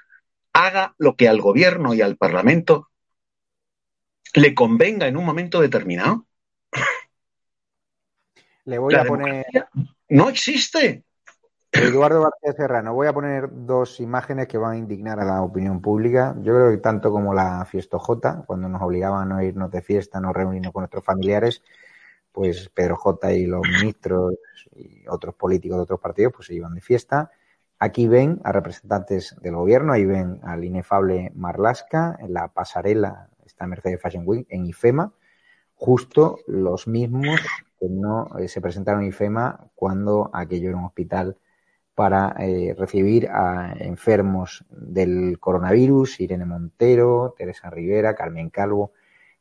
haga lo que al gobierno y al Parlamento le convenga en un momento determinado. Le voy a poner. No existe. Eduardo García Serrano, voy a poner dos imágenes que van a indignar a la opinión pública. Yo creo que tanto como la Fiesto J, cuando nos obligaban a no irnos de fiesta, no reunirnos con nuestros familiares, pues Pedro J y los ministros y otros políticos de otros partidos pues se iban de fiesta. Aquí ven a representantes del gobierno, ahí ven al inefable Marlasca, en la pasarela está Mercedes Fashion Week, en IFEMA, justo los mismos que no eh, se presentaron en IFEMA cuando aquello era un hospital para eh, recibir a enfermos del coronavirus, Irene Montero, Teresa Rivera, Carmen Calvo.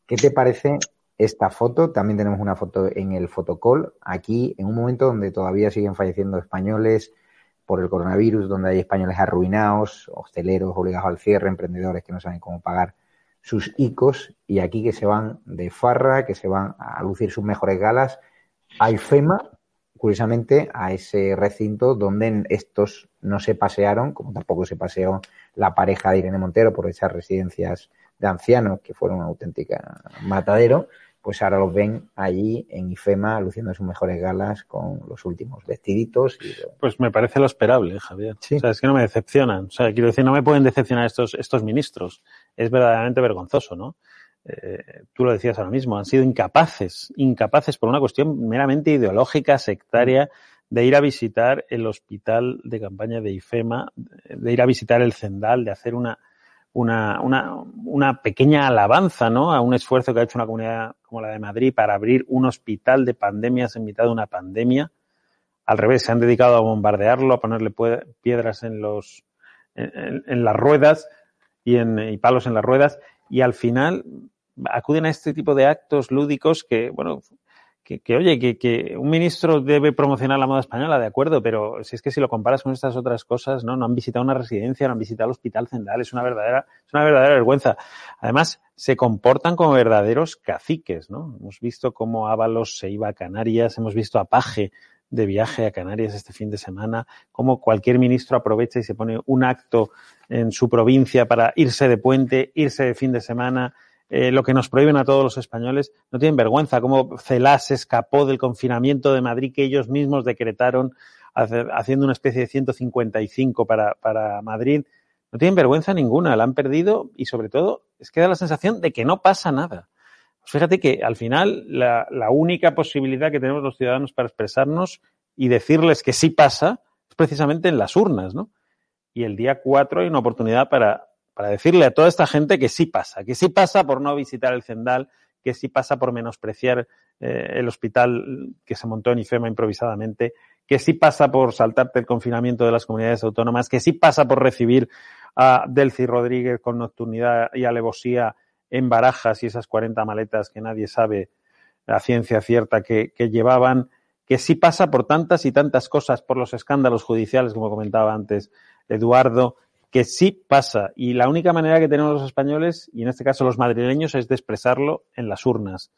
¿Qué te parece esta foto? También tenemos una foto en el fotocall, aquí en un momento donde todavía siguen falleciendo españoles, por el coronavirus, donde hay españoles arruinados, hosteleros obligados al cierre, emprendedores que no saben cómo pagar sus ICOs y aquí que se van de farra, que se van a lucir sus mejores galas a IFEMA, curiosamente a ese recinto donde estos no se pasearon, como tampoco se paseó la pareja de Irene Montero por esas residencias de ancianos que fueron una auténtica matadero, pues ahora los ven allí en IFEMA luciendo sus mejores galas con los últimos vestiditos. Pues me parece lo esperable, Javier. O sea, es que no me decepcionan. O sea, quiero decir, no me pueden decepcionar estos, estos ministros. Es verdaderamente vergonzoso, ¿no? Eh, tú lo decías ahora mismo, han sido incapaces, incapaces por una cuestión meramente ideológica, sectaria, de ir a visitar el hospital de campaña de IFEMA, de ir a visitar el Zendal, de hacer una, una, una, una, pequeña alabanza ¿no? a un esfuerzo que ha hecho una comunidad como la de Madrid para abrir un hospital de pandemias en mitad de una pandemia. Al revés, se han dedicado a bombardearlo, a ponerle piedras en, los, en, en las ruedas y, en, y palos en las ruedas y al final acuden a este tipo de actos lúdicos que, bueno, que, oye, que, que, un ministro debe promocionar la moda española, de acuerdo, pero si es que si lo comparas con estas otras cosas, ¿no? No han visitado una residencia, no han visitado el hospital central, es una verdadera, es una verdadera vergüenza. Además, se comportan como verdaderos caciques, ¿no? Hemos visto cómo Ábalos se iba a Canarias, hemos visto a Paje de viaje a Canarias este fin de semana, cómo cualquier ministro aprovecha y se pone un acto en su provincia para irse de puente, irse de fin de semana, eh, lo que nos prohíben a todos los españoles, no tienen vergüenza. Como Celá se escapó del confinamiento de Madrid que ellos mismos decretaron haciendo una especie de 155 para, para Madrid. No tienen vergüenza ninguna, la han perdido y sobre todo es que da la sensación de que no pasa nada. Pues fíjate que al final la, la única posibilidad que tenemos los ciudadanos para expresarnos y decirles que sí pasa es precisamente en las urnas, ¿no? y el día 4 hay una oportunidad para, para decirle a toda esta gente que sí pasa, que sí pasa por no visitar el Zendal, que sí pasa por menospreciar eh, el hospital que se montó en IFEMA improvisadamente, que sí pasa por saltarte el confinamiento de las comunidades autónomas, que sí pasa por recibir a Delcy Rodríguez con nocturnidad y alevosía en barajas y esas 40 maletas que nadie sabe la ciencia cierta que, que llevaban, que sí pasa por tantas y tantas cosas, por los escándalos judiciales, como comentaba antes Eduardo, que sí pasa. Y la única manera que tenemos los españoles, y en este caso los madrileños, es de expresarlo en las urnas.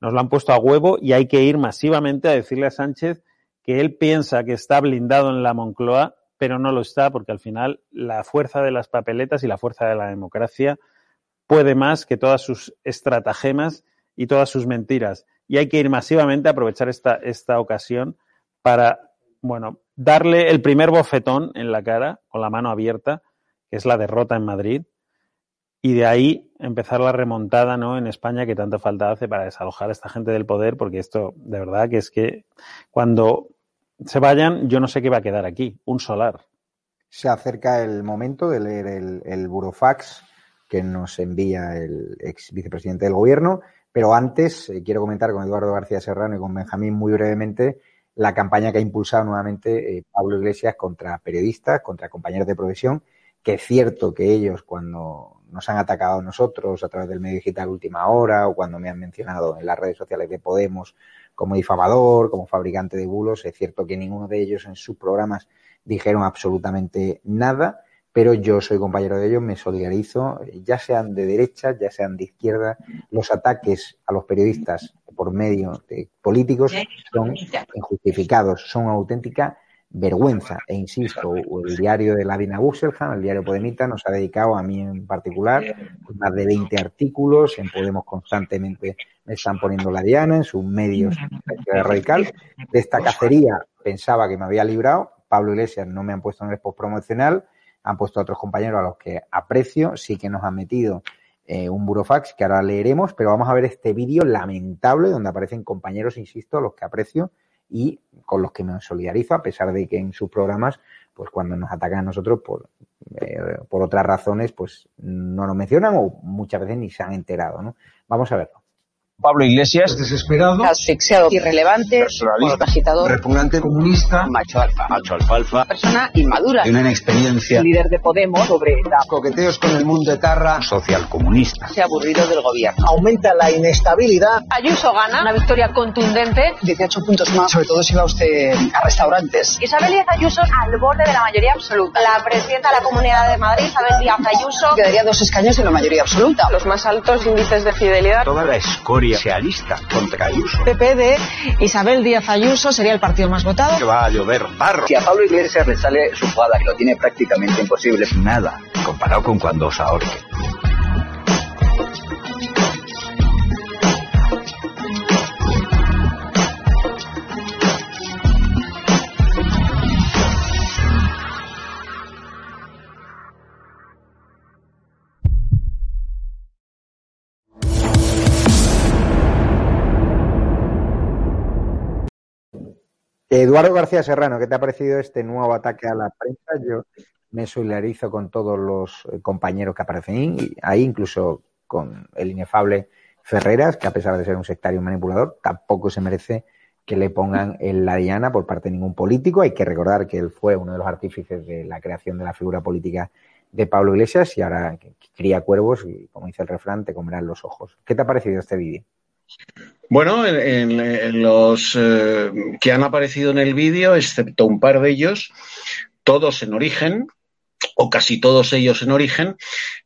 Nos lo han puesto a huevo y hay que ir masivamente a decirle a Sánchez que él piensa que está blindado en la Moncloa, pero no lo está, porque al final la fuerza de las papeletas y la fuerza de la democracia puede más que todas sus estratagemas y todas sus mentiras. Y hay que ir masivamente a aprovechar esta, esta ocasión para, bueno, darle el primer bofetón en la cara, con la mano abierta, que es la derrota en Madrid, y de ahí empezar la remontada ¿no? en España que tanta falta hace para desalojar a esta gente del poder, porque esto, de verdad, que es que cuando se vayan, yo no sé qué va a quedar aquí, un solar. Se acerca el momento de leer el, el burofax que nos envía el ex vicepresidente del gobierno, pero antes eh, quiero comentar con Eduardo García Serrano y con Benjamín muy brevemente la campaña que ha impulsado nuevamente eh, Pablo Iglesias contra periodistas, contra compañeros de profesión, que es cierto que ellos cuando nos han atacado a nosotros a través del medio digital última hora o cuando me han mencionado en las redes sociales de Podemos como difamador, como fabricante de bulos, es cierto que ninguno de ellos en sus programas dijeron absolutamente nada, pero yo soy compañero de ellos, me solidarizo, ya sean de derecha, ya sean de izquierda, los ataques a los periodistas por medio de políticos son injustificados, son auténtica vergüenza. E insisto, el diario de Ladina Busselham, el diario Podemita, nos ha dedicado a mí en particular más de 20 artículos. En Podemos constantemente me están poniendo la diana en sus medios radical. De esta cacería pensaba que me había librado. Pablo Iglesias no me han puesto en el post promocional, han puesto a otros compañeros a los que aprecio, sí que nos han metido eh, un burofax que ahora leeremos, pero vamos a ver este vídeo lamentable donde aparecen compañeros, insisto, a los que aprecio y con los que me solidarizo, a pesar de que en sus programas, pues cuando nos atacan a nosotros por, eh, por otras razones, pues no nos mencionan o muchas veces ni se han enterado, ¿no? Vamos a verlo. Pablo Iglesias, desesperado, asfixiado, irrelevante, personalista, agitador, repugnante, comunista, macho alfa, macho alfalfa, persona inmadura, de una inexperiencia, líder de Podemos sobre la coqueteos con el mundo etarra, social comunista, se ha aburrido del gobierno, aumenta la inestabilidad, Ayuso gana. Una victoria contundente, 18 puntos más, sobre todo si va usted a restaurantes. Isabel Díaz Ayuso al borde de la mayoría absoluta, la presidenta de la Comunidad de Madrid, Isabel Díaz Ayuso, quedaría dos escaños en la mayoría absoluta, los más altos índices de fidelidad, toda la escoria socialista contra Ayuso. PP de Isabel Díaz Ayuso sería el partido más votado. Que va a llover barro. Si a Pablo Iglesias le sale su jugada, que lo tiene prácticamente imposible. Nada, comparado con cuando os ahorque. Eduardo García Serrano, ¿qué te ha parecido este nuevo ataque a la prensa? Yo me solidarizo con todos los eh, compañeros que aparecen ahí, incluso con el inefable Ferreras, que a pesar de ser un sectario manipulador, tampoco se merece que le pongan en la diana por parte de ningún político. Hay que recordar que él fue uno de los artífices de la creación de la figura política de Pablo Iglesias y ahora cría cuervos y, como dice el refrán, te comerán los ojos. ¿Qué te ha parecido este vídeo? Bueno, en, en los eh, que han aparecido en el vídeo, excepto un par de ellos, todos en origen, o casi todos ellos en origen,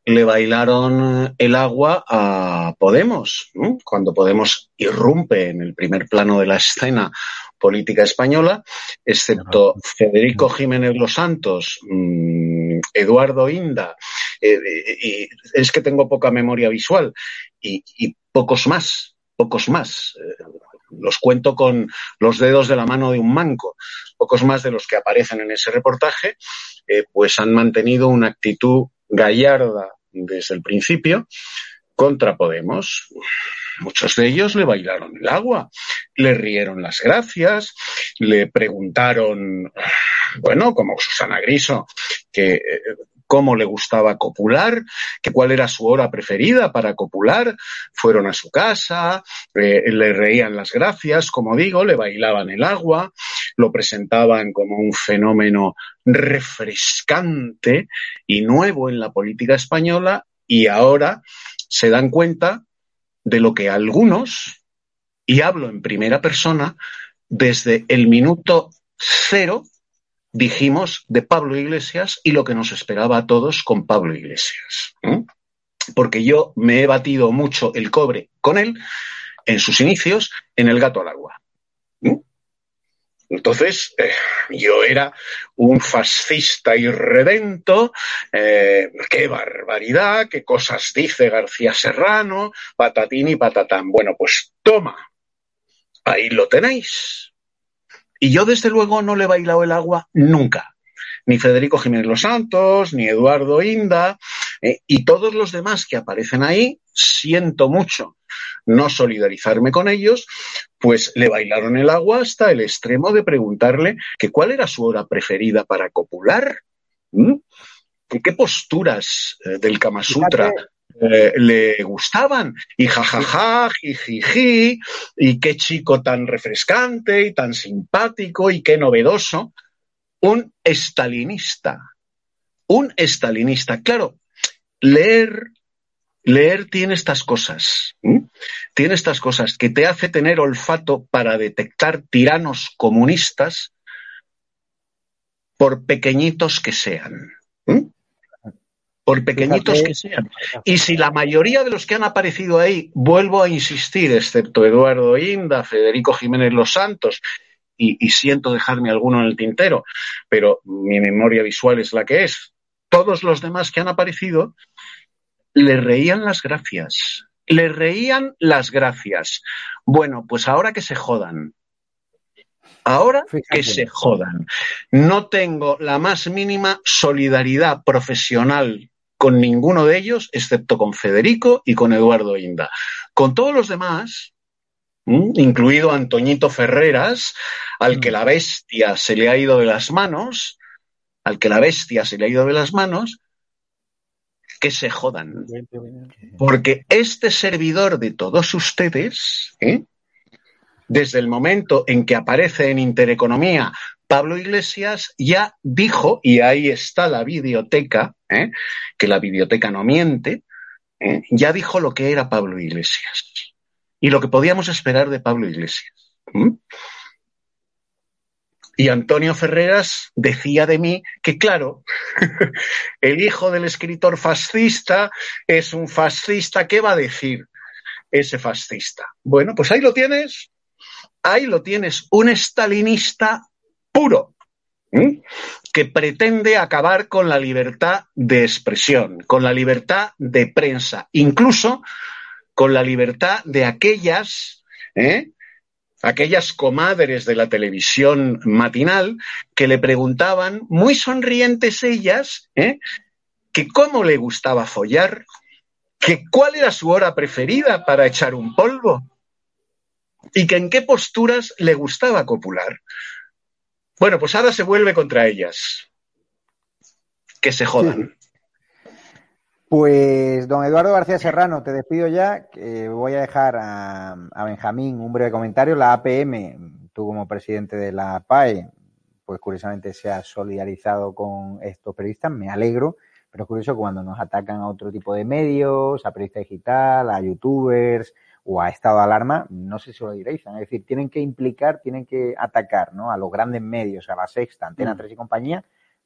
le bailaron el agua a Podemos. ¿no? Cuando Podemos irrumpe en el primer plano de la escena política española, excepto Federico Jiménez Los Santos, mmm, Eduardo Inda, eh, y es que tengo poca memoria visual, y, y pocos más, pocos más. Eh, los cuento con los dedos de la mano de un manco. Pocos más de los que aparecen en ese reportaje, eh, pues han mantenido una actitud gallarda desde el principio contra Podemos. muchos de ellos le bailaron el agua, le rieron las gracias, le preguntaron, bueno, como Susana Griso, que eh, cómo le gustaba copular, que cuál era su hora preferida para copular, fueron a su casa, eh, le reían las gracias, como digo, le bailaban el agua, lo presentaban como un fenómeno refrescante y nuevo en la política española y ahora se dan cuenta de lo que algunos, y hablo en primera persona, desde el minuto cero dijimos de Pablo Iglesias y lo que nos esperaba a todos con Pablo Iglesias. Porque yo me he batido mucho el cobre con él en sus inicios en el gato al agua. Entonces, eh, yo era un fascista irredento, eh, qué barbaridad, qué cosas dice García Serrano, patatín y patatán. Bueno, pues toma, ahí lo tenéis. Y yo, desde luego, no le he bailado el agua nunca. Ni Federico Jiménez Los Santos, ni Eduardo Inda, eh, y todos los demás que aparecen ahí, siento mucho no solidarizarme con ellos, pues le bailaron el agua hasta el extremo de preguntarle que cuál era su hora preferida para copular. ¿Qué posturas eh, del Kama Sutra eh, le gustaban? Y jajaja, jijiji, y qué chico tan refrescante y tan simpático y qué novedoso. Un estalinista. Un estalinista. Claro, leer Leer tiene estas cosas, tiene estas cosas que te hace tener olfato para detectar tiranos comunistas por pequeñitos que sean. Por pequeñitos que sean. Y si la mayoría de los que han aparecido ahí, vuelvo a insistir, excepto Eduardo Inda, Federico Jiménez Los Santos, y, y siento dejarme alguno en el tintero, pero mi memoria visual es la que es, todos los demás que han aparecido le reían las gracias. Le reían las gracias. Bueno, pues ahora que se jodan. Ahora que se jodan. No tengo la más mínima solidaridad profesional con ninguno de ellos, excepto con Federico y con Eduardo Inda. Con todos los demás, incluido Antoñito Ferreras, al que la bestia se le ha ido de las manos, al que la bestia se le ha ido de las manos, que se jodan. Porque este servidor de todos ustedes, ¿eh? desde el momento en que aparece en Intereconomía Pablo Iglesias, ya dijo, y ahí está la biblioteca, ¿eh? que la biblioteca no miente, ¿eh? ya dijo lo que era Pablo Iglesias y lo que podíamos esperar de Pablo Iglesias. Y Antonio Ferreras decía de mí que, claro, el hijo del escritor fascista es un fascista. ¿Qué va a decir ese fascista? Bueno, pues ahí lo tienes. Ahí lo tienes. Un estalinista puro. que pretende acabar con la libertad de expresión, con la libertad de prensa, incluso con la libertad de aquellas ¿eh? aquellas comadres de la televisión matinal que le preguntaban, muy sonrientes ellas, ¿eh? que cómo le gustaba follar, que cuál era su hora preferida para echar un polvo y que en qué posturas le gustaba copular. Bueno, pues ahora se vuelve contra ellas. Que se jodan. Pues, don Eduardo García Serrano, te despido ya. voy a dejar a, Benjamín un breve comentario. La APM, tú como presidente de la PAE, pues curiosamente se ha solidarizado con estos periodistas. Me alegro, pero es curioso cuando nos atacan a otro tipo de medios, a periodista digital, a youtubers o a estado de alarma, no se solidarizan. Es decir, tienen que implicar, tienen que atacar ¿no? a los grandes medios, a la Sexta, Antena 3 mm. y compañía,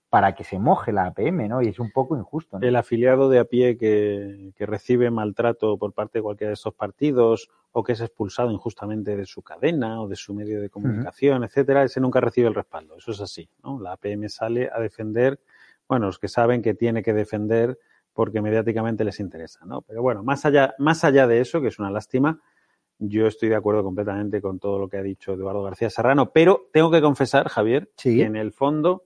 para que se moje la APM, ¿no? Y es un poco injusto. El afiliado de a pie que, recibe maltrato por parte de cualquiera de estos partidos o que es expulsado injustamente de su cadena o de su medio de comunicación, etcétera, ese nunca recibe el respaldo. Eso es así, ¿no? La APM sale a defender, bueno, los que saben que tiene que defender porque mediáticamente les interesa, ¿no? Pero bueno, más allá, más allá de eso, que es una lástima, yo estoy de acuerdo completamente con todo lo que ha dicho Eduardo García Serrano, pero tengo que confesar, Javier, que en el fondo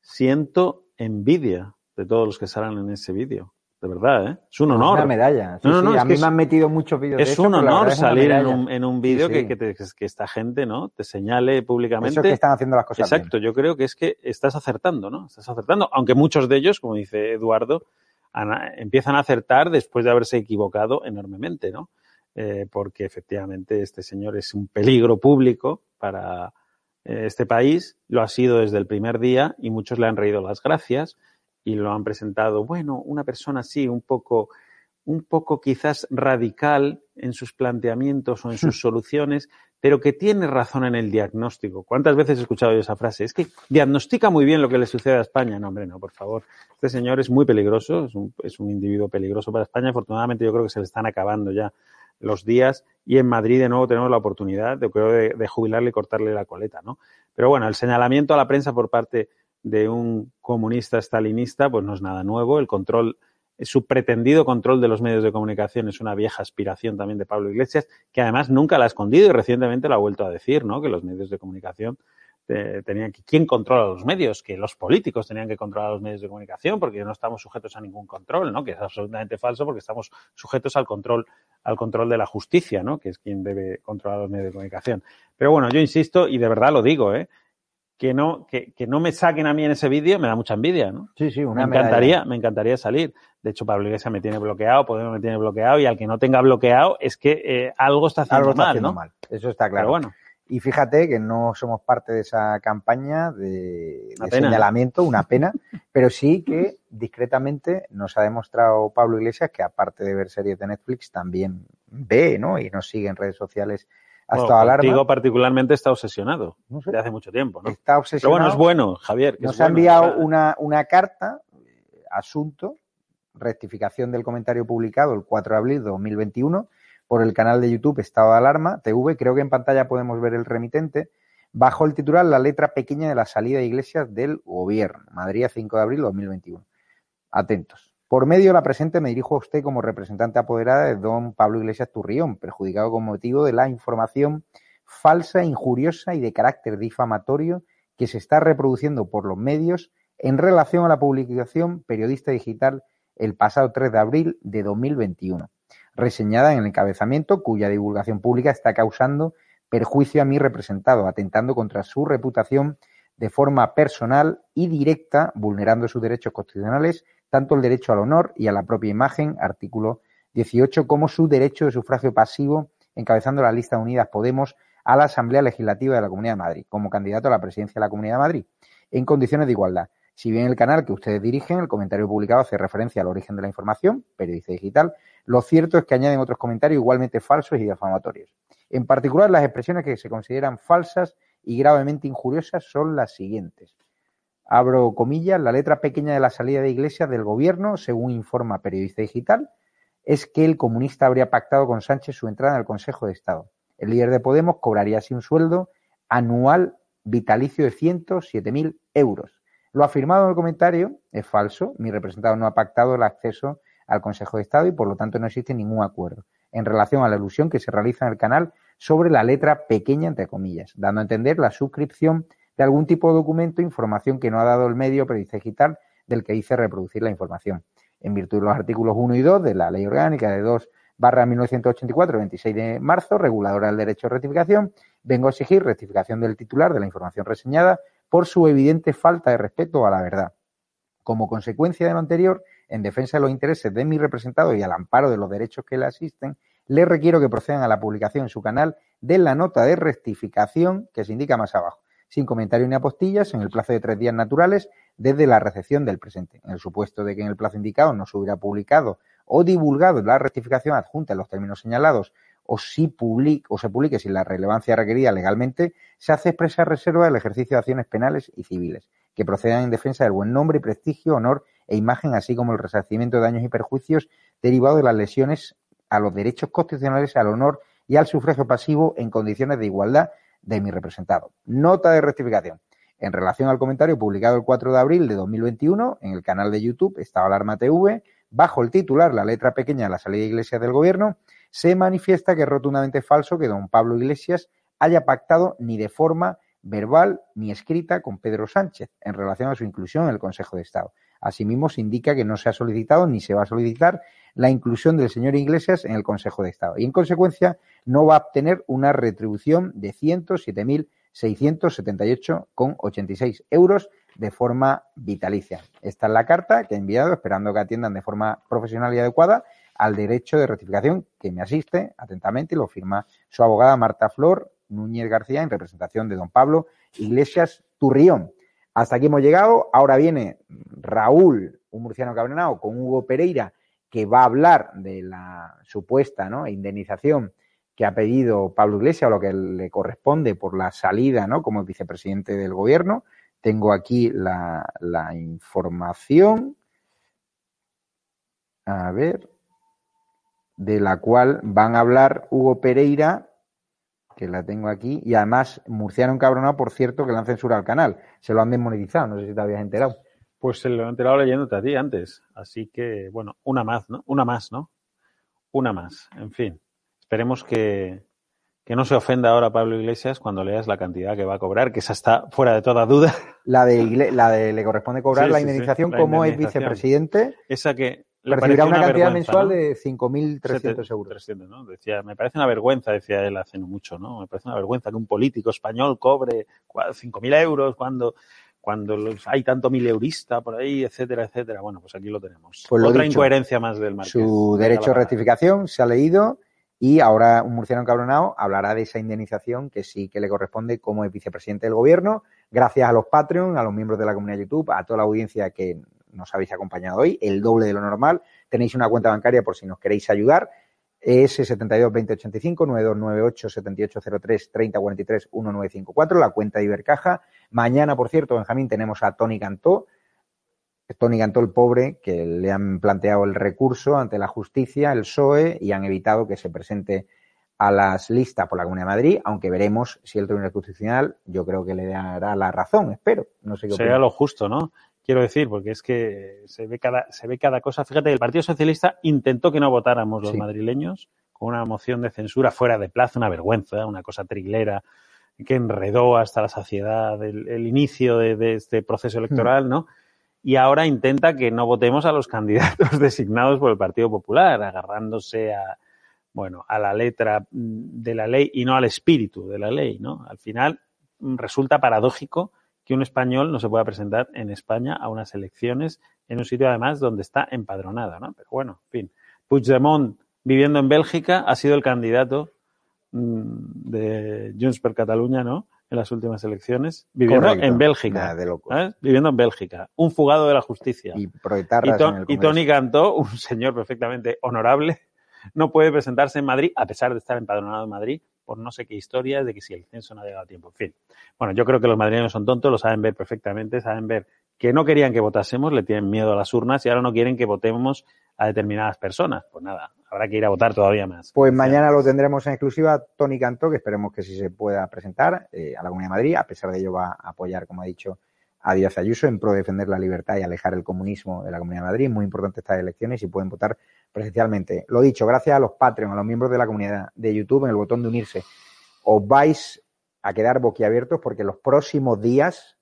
siento envidia de todos los que salen en ese vídeo. de verdad, ¿eh? Es un Es honor. una medalla. Sí, No, no, sí, no, es a mí es- me han metido muchos vídeos de Es eso, un la honor es salir en un, en un vídeo. Que, que, te- que esta gente no te señale públicamente. Eso es que están haciendo las cosas Exacto, yo creo que es que estás acertando, ¿no? Estás acertando, aunque muchos de ellos, como dice Eduardo, empiezan a acertar después de haberse equivocado enormemente, ¿no? Eh, porque efectivamente este señor es un peligro público para eh, este país, lo ha sido desde el primer día y muchos le han reído las gracias y lo han presentado, bueno, una persona así, un poco, un poco quizás radical en sus planteamientos o en sus soluciones, pero que tiene razón en el diagnóstico. ¿Cuántas veces he escuchado yo esa frase? Es que diagnostica muy bien lo que le sucede a España. No, hombre, no, por favor. Este señor es muy peligroso, es un, individuo peligroso para España. Afortunadamente yo creo que se le están acabando ya los días y en Madrid de nuevo tenemos la oportunidad de, de, de jubilarle y cortarle la coleta, ¿no? Pero bueno, el señalamiento a la prensa por parte de un comunista stalinista, pues no es nada nuevo. El control, su pretendido control de los medios de comunicación es una vieja aspiración también de Pablo Iglesias, que además nunca la ha escondido y recientemente lo ha vuelto a decir, ¿no? Que los medios de comunicación eh, tenían que quién controla los medios, que los políticos tenían que controlar los medios de comunicación porque no estamos sujetos a ningún control, ¿no? Que es absolutamente falso porque estamos sujetos al control al control de la justicia, ¿no? Que es quien debe controlar los medios de comunicación. Pero bueno, yo insisto y de verdad lo digo, ¿eh? Que no, que, que no me saquen a mí en ese vídeo me da mucha envidia, ¿no? Sí, sí, Me una encantaría, medalla. me encantaría salir. De hecho, Pablo Iglesias me tiene bloqueado, Podemos me tiene bloqueado y al que no tenga bloqueado es que eh, algo está haciendo Algo está mal, haciendo ¿no? mal. Eso está claro. Pero bueno. Y fíjate que no somos parte de esa campaña de, señalamiento, una pena, pero sí que discretamente nos ha demostrado Pablo Iglesias que aparte de ver series de Netflix también ve, ¿no? Y nos sigue en redes sociales a Bueno, alarma. contigo particularmente está obsesionado de hace mucho tiempo, ¿no? Está Pero obsesionado. bueno, es bueno, Javier. que Nos ha bueno, enviado una, una carta, eh, asunto, rectificación del comentario publicado el 4 de abril de 2021 por el canal de YouTube Estado de Alarma TV. Creo que en pantalla podemos ver el remitente. Bajo el titular La letra pequeña de la salida de iglesias del gobierno. Madrid, 5 de abril de 2021. Atentos. Por medio de la presente me dirijo a usted como representante apoderada de don Pablo Iglesias Turrión, perjudicado con motivo de la información falsa, injuriosa y de carácter difamatorio que se está reproduciendo por los medios en relación a la publicación periodista digital el pasado 3 de abril de 2021, reseñada en el encabezamiento cuya divulgación pública está causando perjuicio a mi representado, atentando contra su reputación de forma personal y directa, vulnerando sus derechos constitucionales, tanto el derecho al honor y a la propia imagen, artículo 18, como su derecho de sufragio pasivo, encabezando la lista de Unidas Podemos a la Asamblea Legislativa de la Comunidad de Madrid, como candidato a la presidencia de la Comunidad de Madrid, en condiciones de igualdad. Si bien el canal que ustedes dirigen, el comentario publicado hace referencia al origen de la información, periodista digital, lo cierto es que añaden otros comentarios igualmente falsos y difamatorios. En particular, las expresiones que se consideran falsas y gravemente injuriosas son las siguientes. Abro comillas, la letra pequeña de la salida de Iglesias del gobierno, según informa periodista digital, es que el comunista habría pactado con Sánchez su entrada en el Consejo de Estado. El líder de Podemos cobraría así un sueldo anual vitalicio de 107.000 euros. Lo afirmado en el comentario es falso. Mi representado no ha pactado el acceso al Consejo de Estado y por lo tanto no existe ningún acuerdo en relación a la alusión que se realiza en el canal sobre la letra pequeña, entre comillas, dando a entender la suscripción de algún tipo de documento, información que no ha dado el medio periodista digital del que hice reproducir la información. En virtud de los artículos 1 y 2 de la Ley Orgánica de 2 barra 1984, 26 de marzo, reguladora del derecho de rectificación, vengo a exigir rectificación del titular de la información reseñada por su evidente falta de respeto a la verdad. Como consecuencia de lo anterior, en defensa de los intereses de mi representado y al amparo de los derechos que le asisten, le requiero que procedan a la publicación en su canal de la nota de rectificación que se indica más abajo, sin comentario ni apostillas, en el plazo de tres días naturales desde la recepción del presente. En el supuesto de que en el plazo indicado no se hubiera publicado o divulgado la rectificación adjunta en los términos señalados o, si public, o se publique sin la relevancia requerida legalmente, se hace expresa reserva del ejercicio de acciones penales y civiles, que procedan en defensa del buen nombre, prestigio, honor e imagen, así como el resarcimiento de daños y perjuicios derivados de las lesiones a los derechos constitucionales, al honor y al sufragio pasivo en condiciones de igualdad de mi representado. Nota de rectificación. En relación al comentario publicado el 4 de abril de 2021 en el canal de YouTube Estado Alarma TV, bajo el titular La letra pequeña de la salida de Iglesias del gobierno, se manifiesta que es rotundamente falso que don Pablo Iglesias haya pactado ni de forma verbal ni escrita con Pedro Sánchez en relación a su inclusión en el Consejo de Estado. Asimismo, se indica que no se ha solicitado ni se va a solicitar la inclusión del señor Iglesias en el Consejo de Estado y, en consecuencia, no va a obtener una retribución de 107.678,86 euros de forma vitalicia. Esta es la carta que he enviado, esperando que atiendan de forma profesional y adecuada al derecho de rectificación que me asiste atentamente y lo firma su abogada Marta Flor Núñez García en representación de don Pablo Iglesias Turrión. Hasta aquí hemos llegado. Ahora viene Raúl, un murciano cabrenado, con Hugo Pereira, que va a hablar de la supuesta ¿no? indemnización que ha pedido Pablo Iglesias o lo que le corresponde por la salida ¿no? como vicepresidente del gobierno. Tengo aquí la, la información. A ver. De la cual van a hablar Hugo Pereira, que la tengo aquí, y además Murciano encabronado, por cierto, que le han censurado al canal. Se lo han desmonetizado, no sé si te habías enterado. Pues se lo he enterado leyéndote a ti antes. Así que, bueno, una más, ¿no? Una más, ¿no? Una más. En fin. Esperemos que, que no se ofenda ahora Pablo Iglesias cuando leas la cantidad que va a cobrar, que esa está fuera de toda duda. La de, la de le corresponde cobrar Sí, la sí, sí, indemnización la como es vicepresidente. Esa que Recibirá pareció una cantidad mensual ¿no? de 5.300 euros. 300, ¿no? Decía, me parece una vergüenza, decía él hace no mucho, ¿no? Me parece una vergüenza que un político español cobre cua- 5.000 euros cuando, cuando los- hay tanto mileurista por ahí, etcétera, etcétera. Bueno, pues aquí lo tenemos. Pues lo Otra dicho, incoherencia más del Marqués. Su derecho a rectificación se ha leído y ahora un murciano encabronado hablará de esa indemnización que sí que le corresponde como vicepresidente del gobierno. Gracias a los Patreon, a los miembros de la comunidad YouTube, a toda la audiencia que nos habéis acompañado hoy, el doble de lo normal. Tenéis una cuenta bancaria por si nos queréis ayudar. Es 72 2085 9298 7803 3043 1954, la cuenta de Ibercaja. Mañana, por cierto, Benjamín, tenemos a Tony Cantó, Tony Cantó el pobre, que le han planteado el recurso ante la justicia, el PSOE, y han evitado que se presente a las listas por la Comunidad de Madrid, aunque veremos si el Tribunal Constitucional, yo creo que le dará la razón, espero. No sé qué Sería lo justo, ¿no? Quiero decir, porque es que se ve cada, se ve cada cosa. Fíjate, el Partido Socialista intentó que no votáramos los Sí. madrileños con una moción de censura fuera de plazo, una vergüenza, una cosa trilera que enredó hasta la saciedad el, el inicio de, de este proceso Hmm. electoral, ¿no? Y ahora intenta que no votemos a los candidatos designados por el Partido Popular, agarrándose a, bueno, a la letra de la ley y no al espíritu de la ley, ¿no? Al final mm, resulta paradójico que un español no se pueda presentar en España a unas elecciones en un sitio además donde está empadronado, ¿no? Pero bueno, en fin. Puigdemont, viviendo en Bélgica, ha sido el candidato mm, de Junts per Catalunya, ¿no? En las últimas elecciones, viviendo Correcto. en Bélgica. Nada de. Viviendo en Bélgica. Un fugado de la justicia. Y Y. Tony Cantó, un señor perfectamente honorable, no puede presentarse en Madrid, a pesar de estar empadronado en Madrid, por no sé qué historias de que si el censo no ha llegado a tiempo. En fin. Bueno, yo creo que los madrileños son tontos, lo saben ver perfectamente, saben ver que no querían que votásemos, le tienen miedo a las urnas y ahora no quieren que votemos a determinadas personas. Pues nada, habrá que ir a votar todavía más. Pues mañana lo tendremos en exclusiva Tony Cantó, que esperemos que sí se pueda presentar eh, a la Comunidad de Madrid. A pesar de ello va a apoyar, como ha dicho, a Díaz Ayuso en pro de defender la libertad y alejar el comunismo de la Comunidad de Madrid. Muy importante estas elecciones y pueden votar presencialmente. Lo dicho, gracias a los Patreon, a los miembros de la comunidad de YouTube, en el botón de unirse, os vais a quedar boquiabiertos porque los próximos días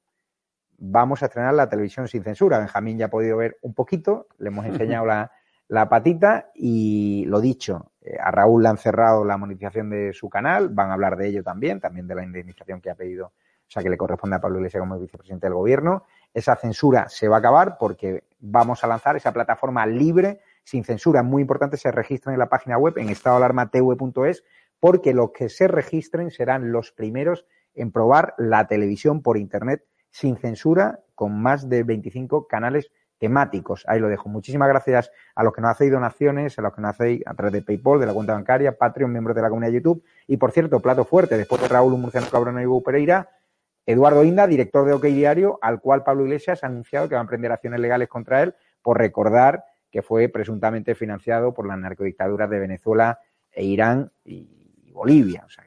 vamos a estrenar la televisión sin censura. Benjamín ya ha podido ver un poquito, le hemos enseñado la, la patita y lo dicho, eh, a Raúl le han cerrado la monetización de su canal, van a hablar de ello también, también de la indemnización que ha pedido, sea, que le corresponde a Pablo Iglesias como vicepresidente del gobierno. Esa censura se va a acabar porque vamos a lanzar esa plataforma libre, sin censura. Muy importante se registren en la página web en estadoalarmatv.es porque los que se registren serán los primeros en probar la televisión por internet sin censura con más de 25 canales temáticos. Ahí lo dejo. Muchísimas gracias a los que nos hacéis donaciones, a los que nos hacéis a través de PayPal, de la cuenta bancaria, Patreon, miembros de la comunidad de YouTube. Y por cierto, plato fuerte, después de Raúl Murciano Cabrón y Hugo Pereira, Eduardo Inda, director de OK Diario, al cual Pablo Iglesias ha anunciado que va a emprender acciones legales contra él por recordar que fue presuntamente financiado por las narcodictaduras de Venezuela e Irán y Bolivia. O sea,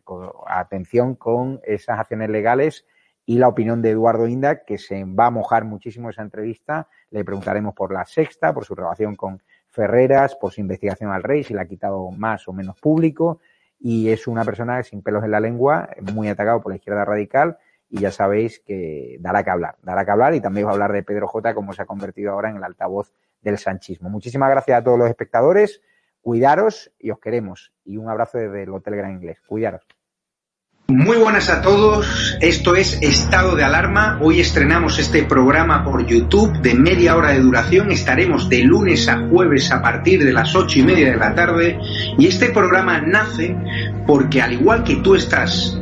atención con esas acciones legales y la opinión de Eduardo Inda, que se va a mojar muchísimo esa entrevista. Le preguntaremos por la sexta, por su relación con Ferreras, por su investigación al rey, si le ha quitado más o menos público. Y es una persona sin pelos en la lengua, muy atacado por la izquierda radical y ya sabéis que dará que hablar, dará que hablar y también va a hablar de Pedro J, como se ha convertido ahora en el altavoz del sanchismo. Muchísimas gracias a todos los espectadores, cuidaros y os queremos. Y un abrazo desde el Hotel Gran Inglés. Cuidaros. Muy buenas a todos, esto es Estado de Alarma. Hoy estrenamos este programa por YouTube de media hora de duración. Estaremos de lunes a jueves a partir de las ocho y media de la tarde. Y este programa nace porque al igual que tú estás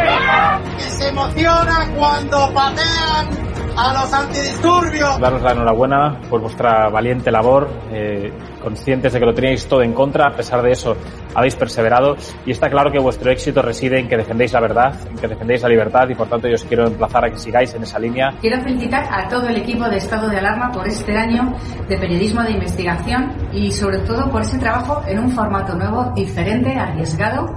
emociona cuando patean a los antidisturbios. Daros la enhorabuena por vuestra valiente labor, eh, conscientes de que lo teníais todo en contra, a pesar de eso habéis perseverado y está claro que vuestro éxito reside en que defendéis la verdad, en que defendéis la libertad y por tanto yo os quiero emplazar a que sigáis en esa línea. Quiero felicitar a todo el equipo de Estado de Alarma por este año de periodismo de investigación y sobre todo por ese trabajo en un formato nuevo, diferente, arriesgado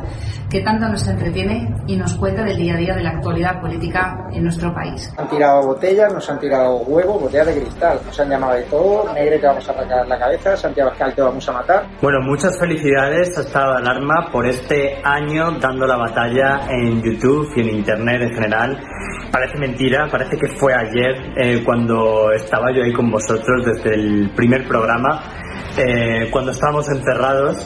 que tanto nos entretiene y nos cuenta del día a día de la actualidad política en nuestro país. Han tirado botellas, nos han tirado huevos, botellas de cristal, nos han llamado de todo, Negre te vamos a arrancar la cabeza, Santiago Escal te vamos a matar. Bueno, muchas felicidades a Estado de Alarma por este año dando la batalla en YouTube y en Internet en general. Parece mentira, parece que fue ayer eh, cuando estaba yo ahí con vosotros desde el primer programa, eh, cuando estábamos encerrados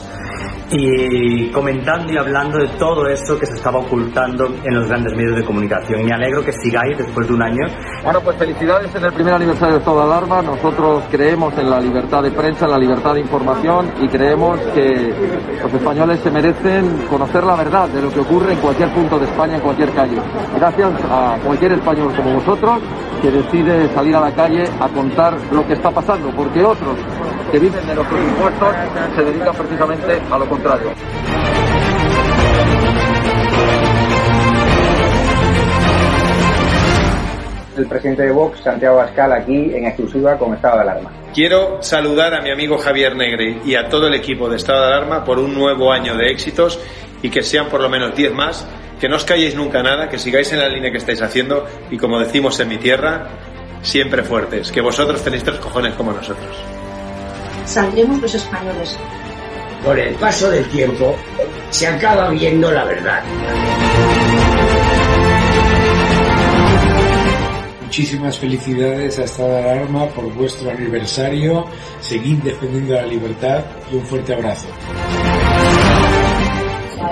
y comentando y hablando de todo eso que se estaba ocultando en los grandes medios de comunicación. Me alegro que sigáis después de un año. Bueno, pues felicidades en el primer aniversario de Estado de Alarma. Nosotros creemos en la libertad de prensa, en la libertad de información y creemos que los españoles se merecen conocer la verdad de lo que ocurre en cualquier punto de España, en cualquier calle. Gracias a cualquier español como vosotros que decide salir a la calle a contar lo que está pasando, porque otros que viven de nuestros impuestos se dedican precisamente a lo contrario. El presidente de Vox, Santiago Abascal, aquí en exclusiva con estado de alarma. Quiero saludar a mi amigo Javier Negre y a todo el equipo de estado de alarma por un nuevo año de éxitos y que sean por lo menos 10 más. Que no os calléis nunca nada, que sigáis en la línea que estáis haciendo y como decimos en mi tierra, siempre fuertes. Que vosotros tenéis tres cojones como nosotros. Saldremos los españoles. Con el paso del tiempo se acaba viendo la verdad. Muchísimas felicidades a Estado de Alarma por vuestro aniversario. Seguid defendiendo la libertad y un fuerte abrazo.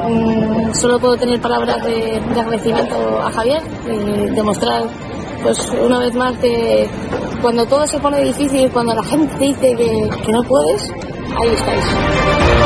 Mm, solo puedo tener palabras de, de agradecimiento a Javier, y demostrar pues una vez más que cuando todo se pone difícil, cuando la gente dice que, que no puedes, ahí estáis.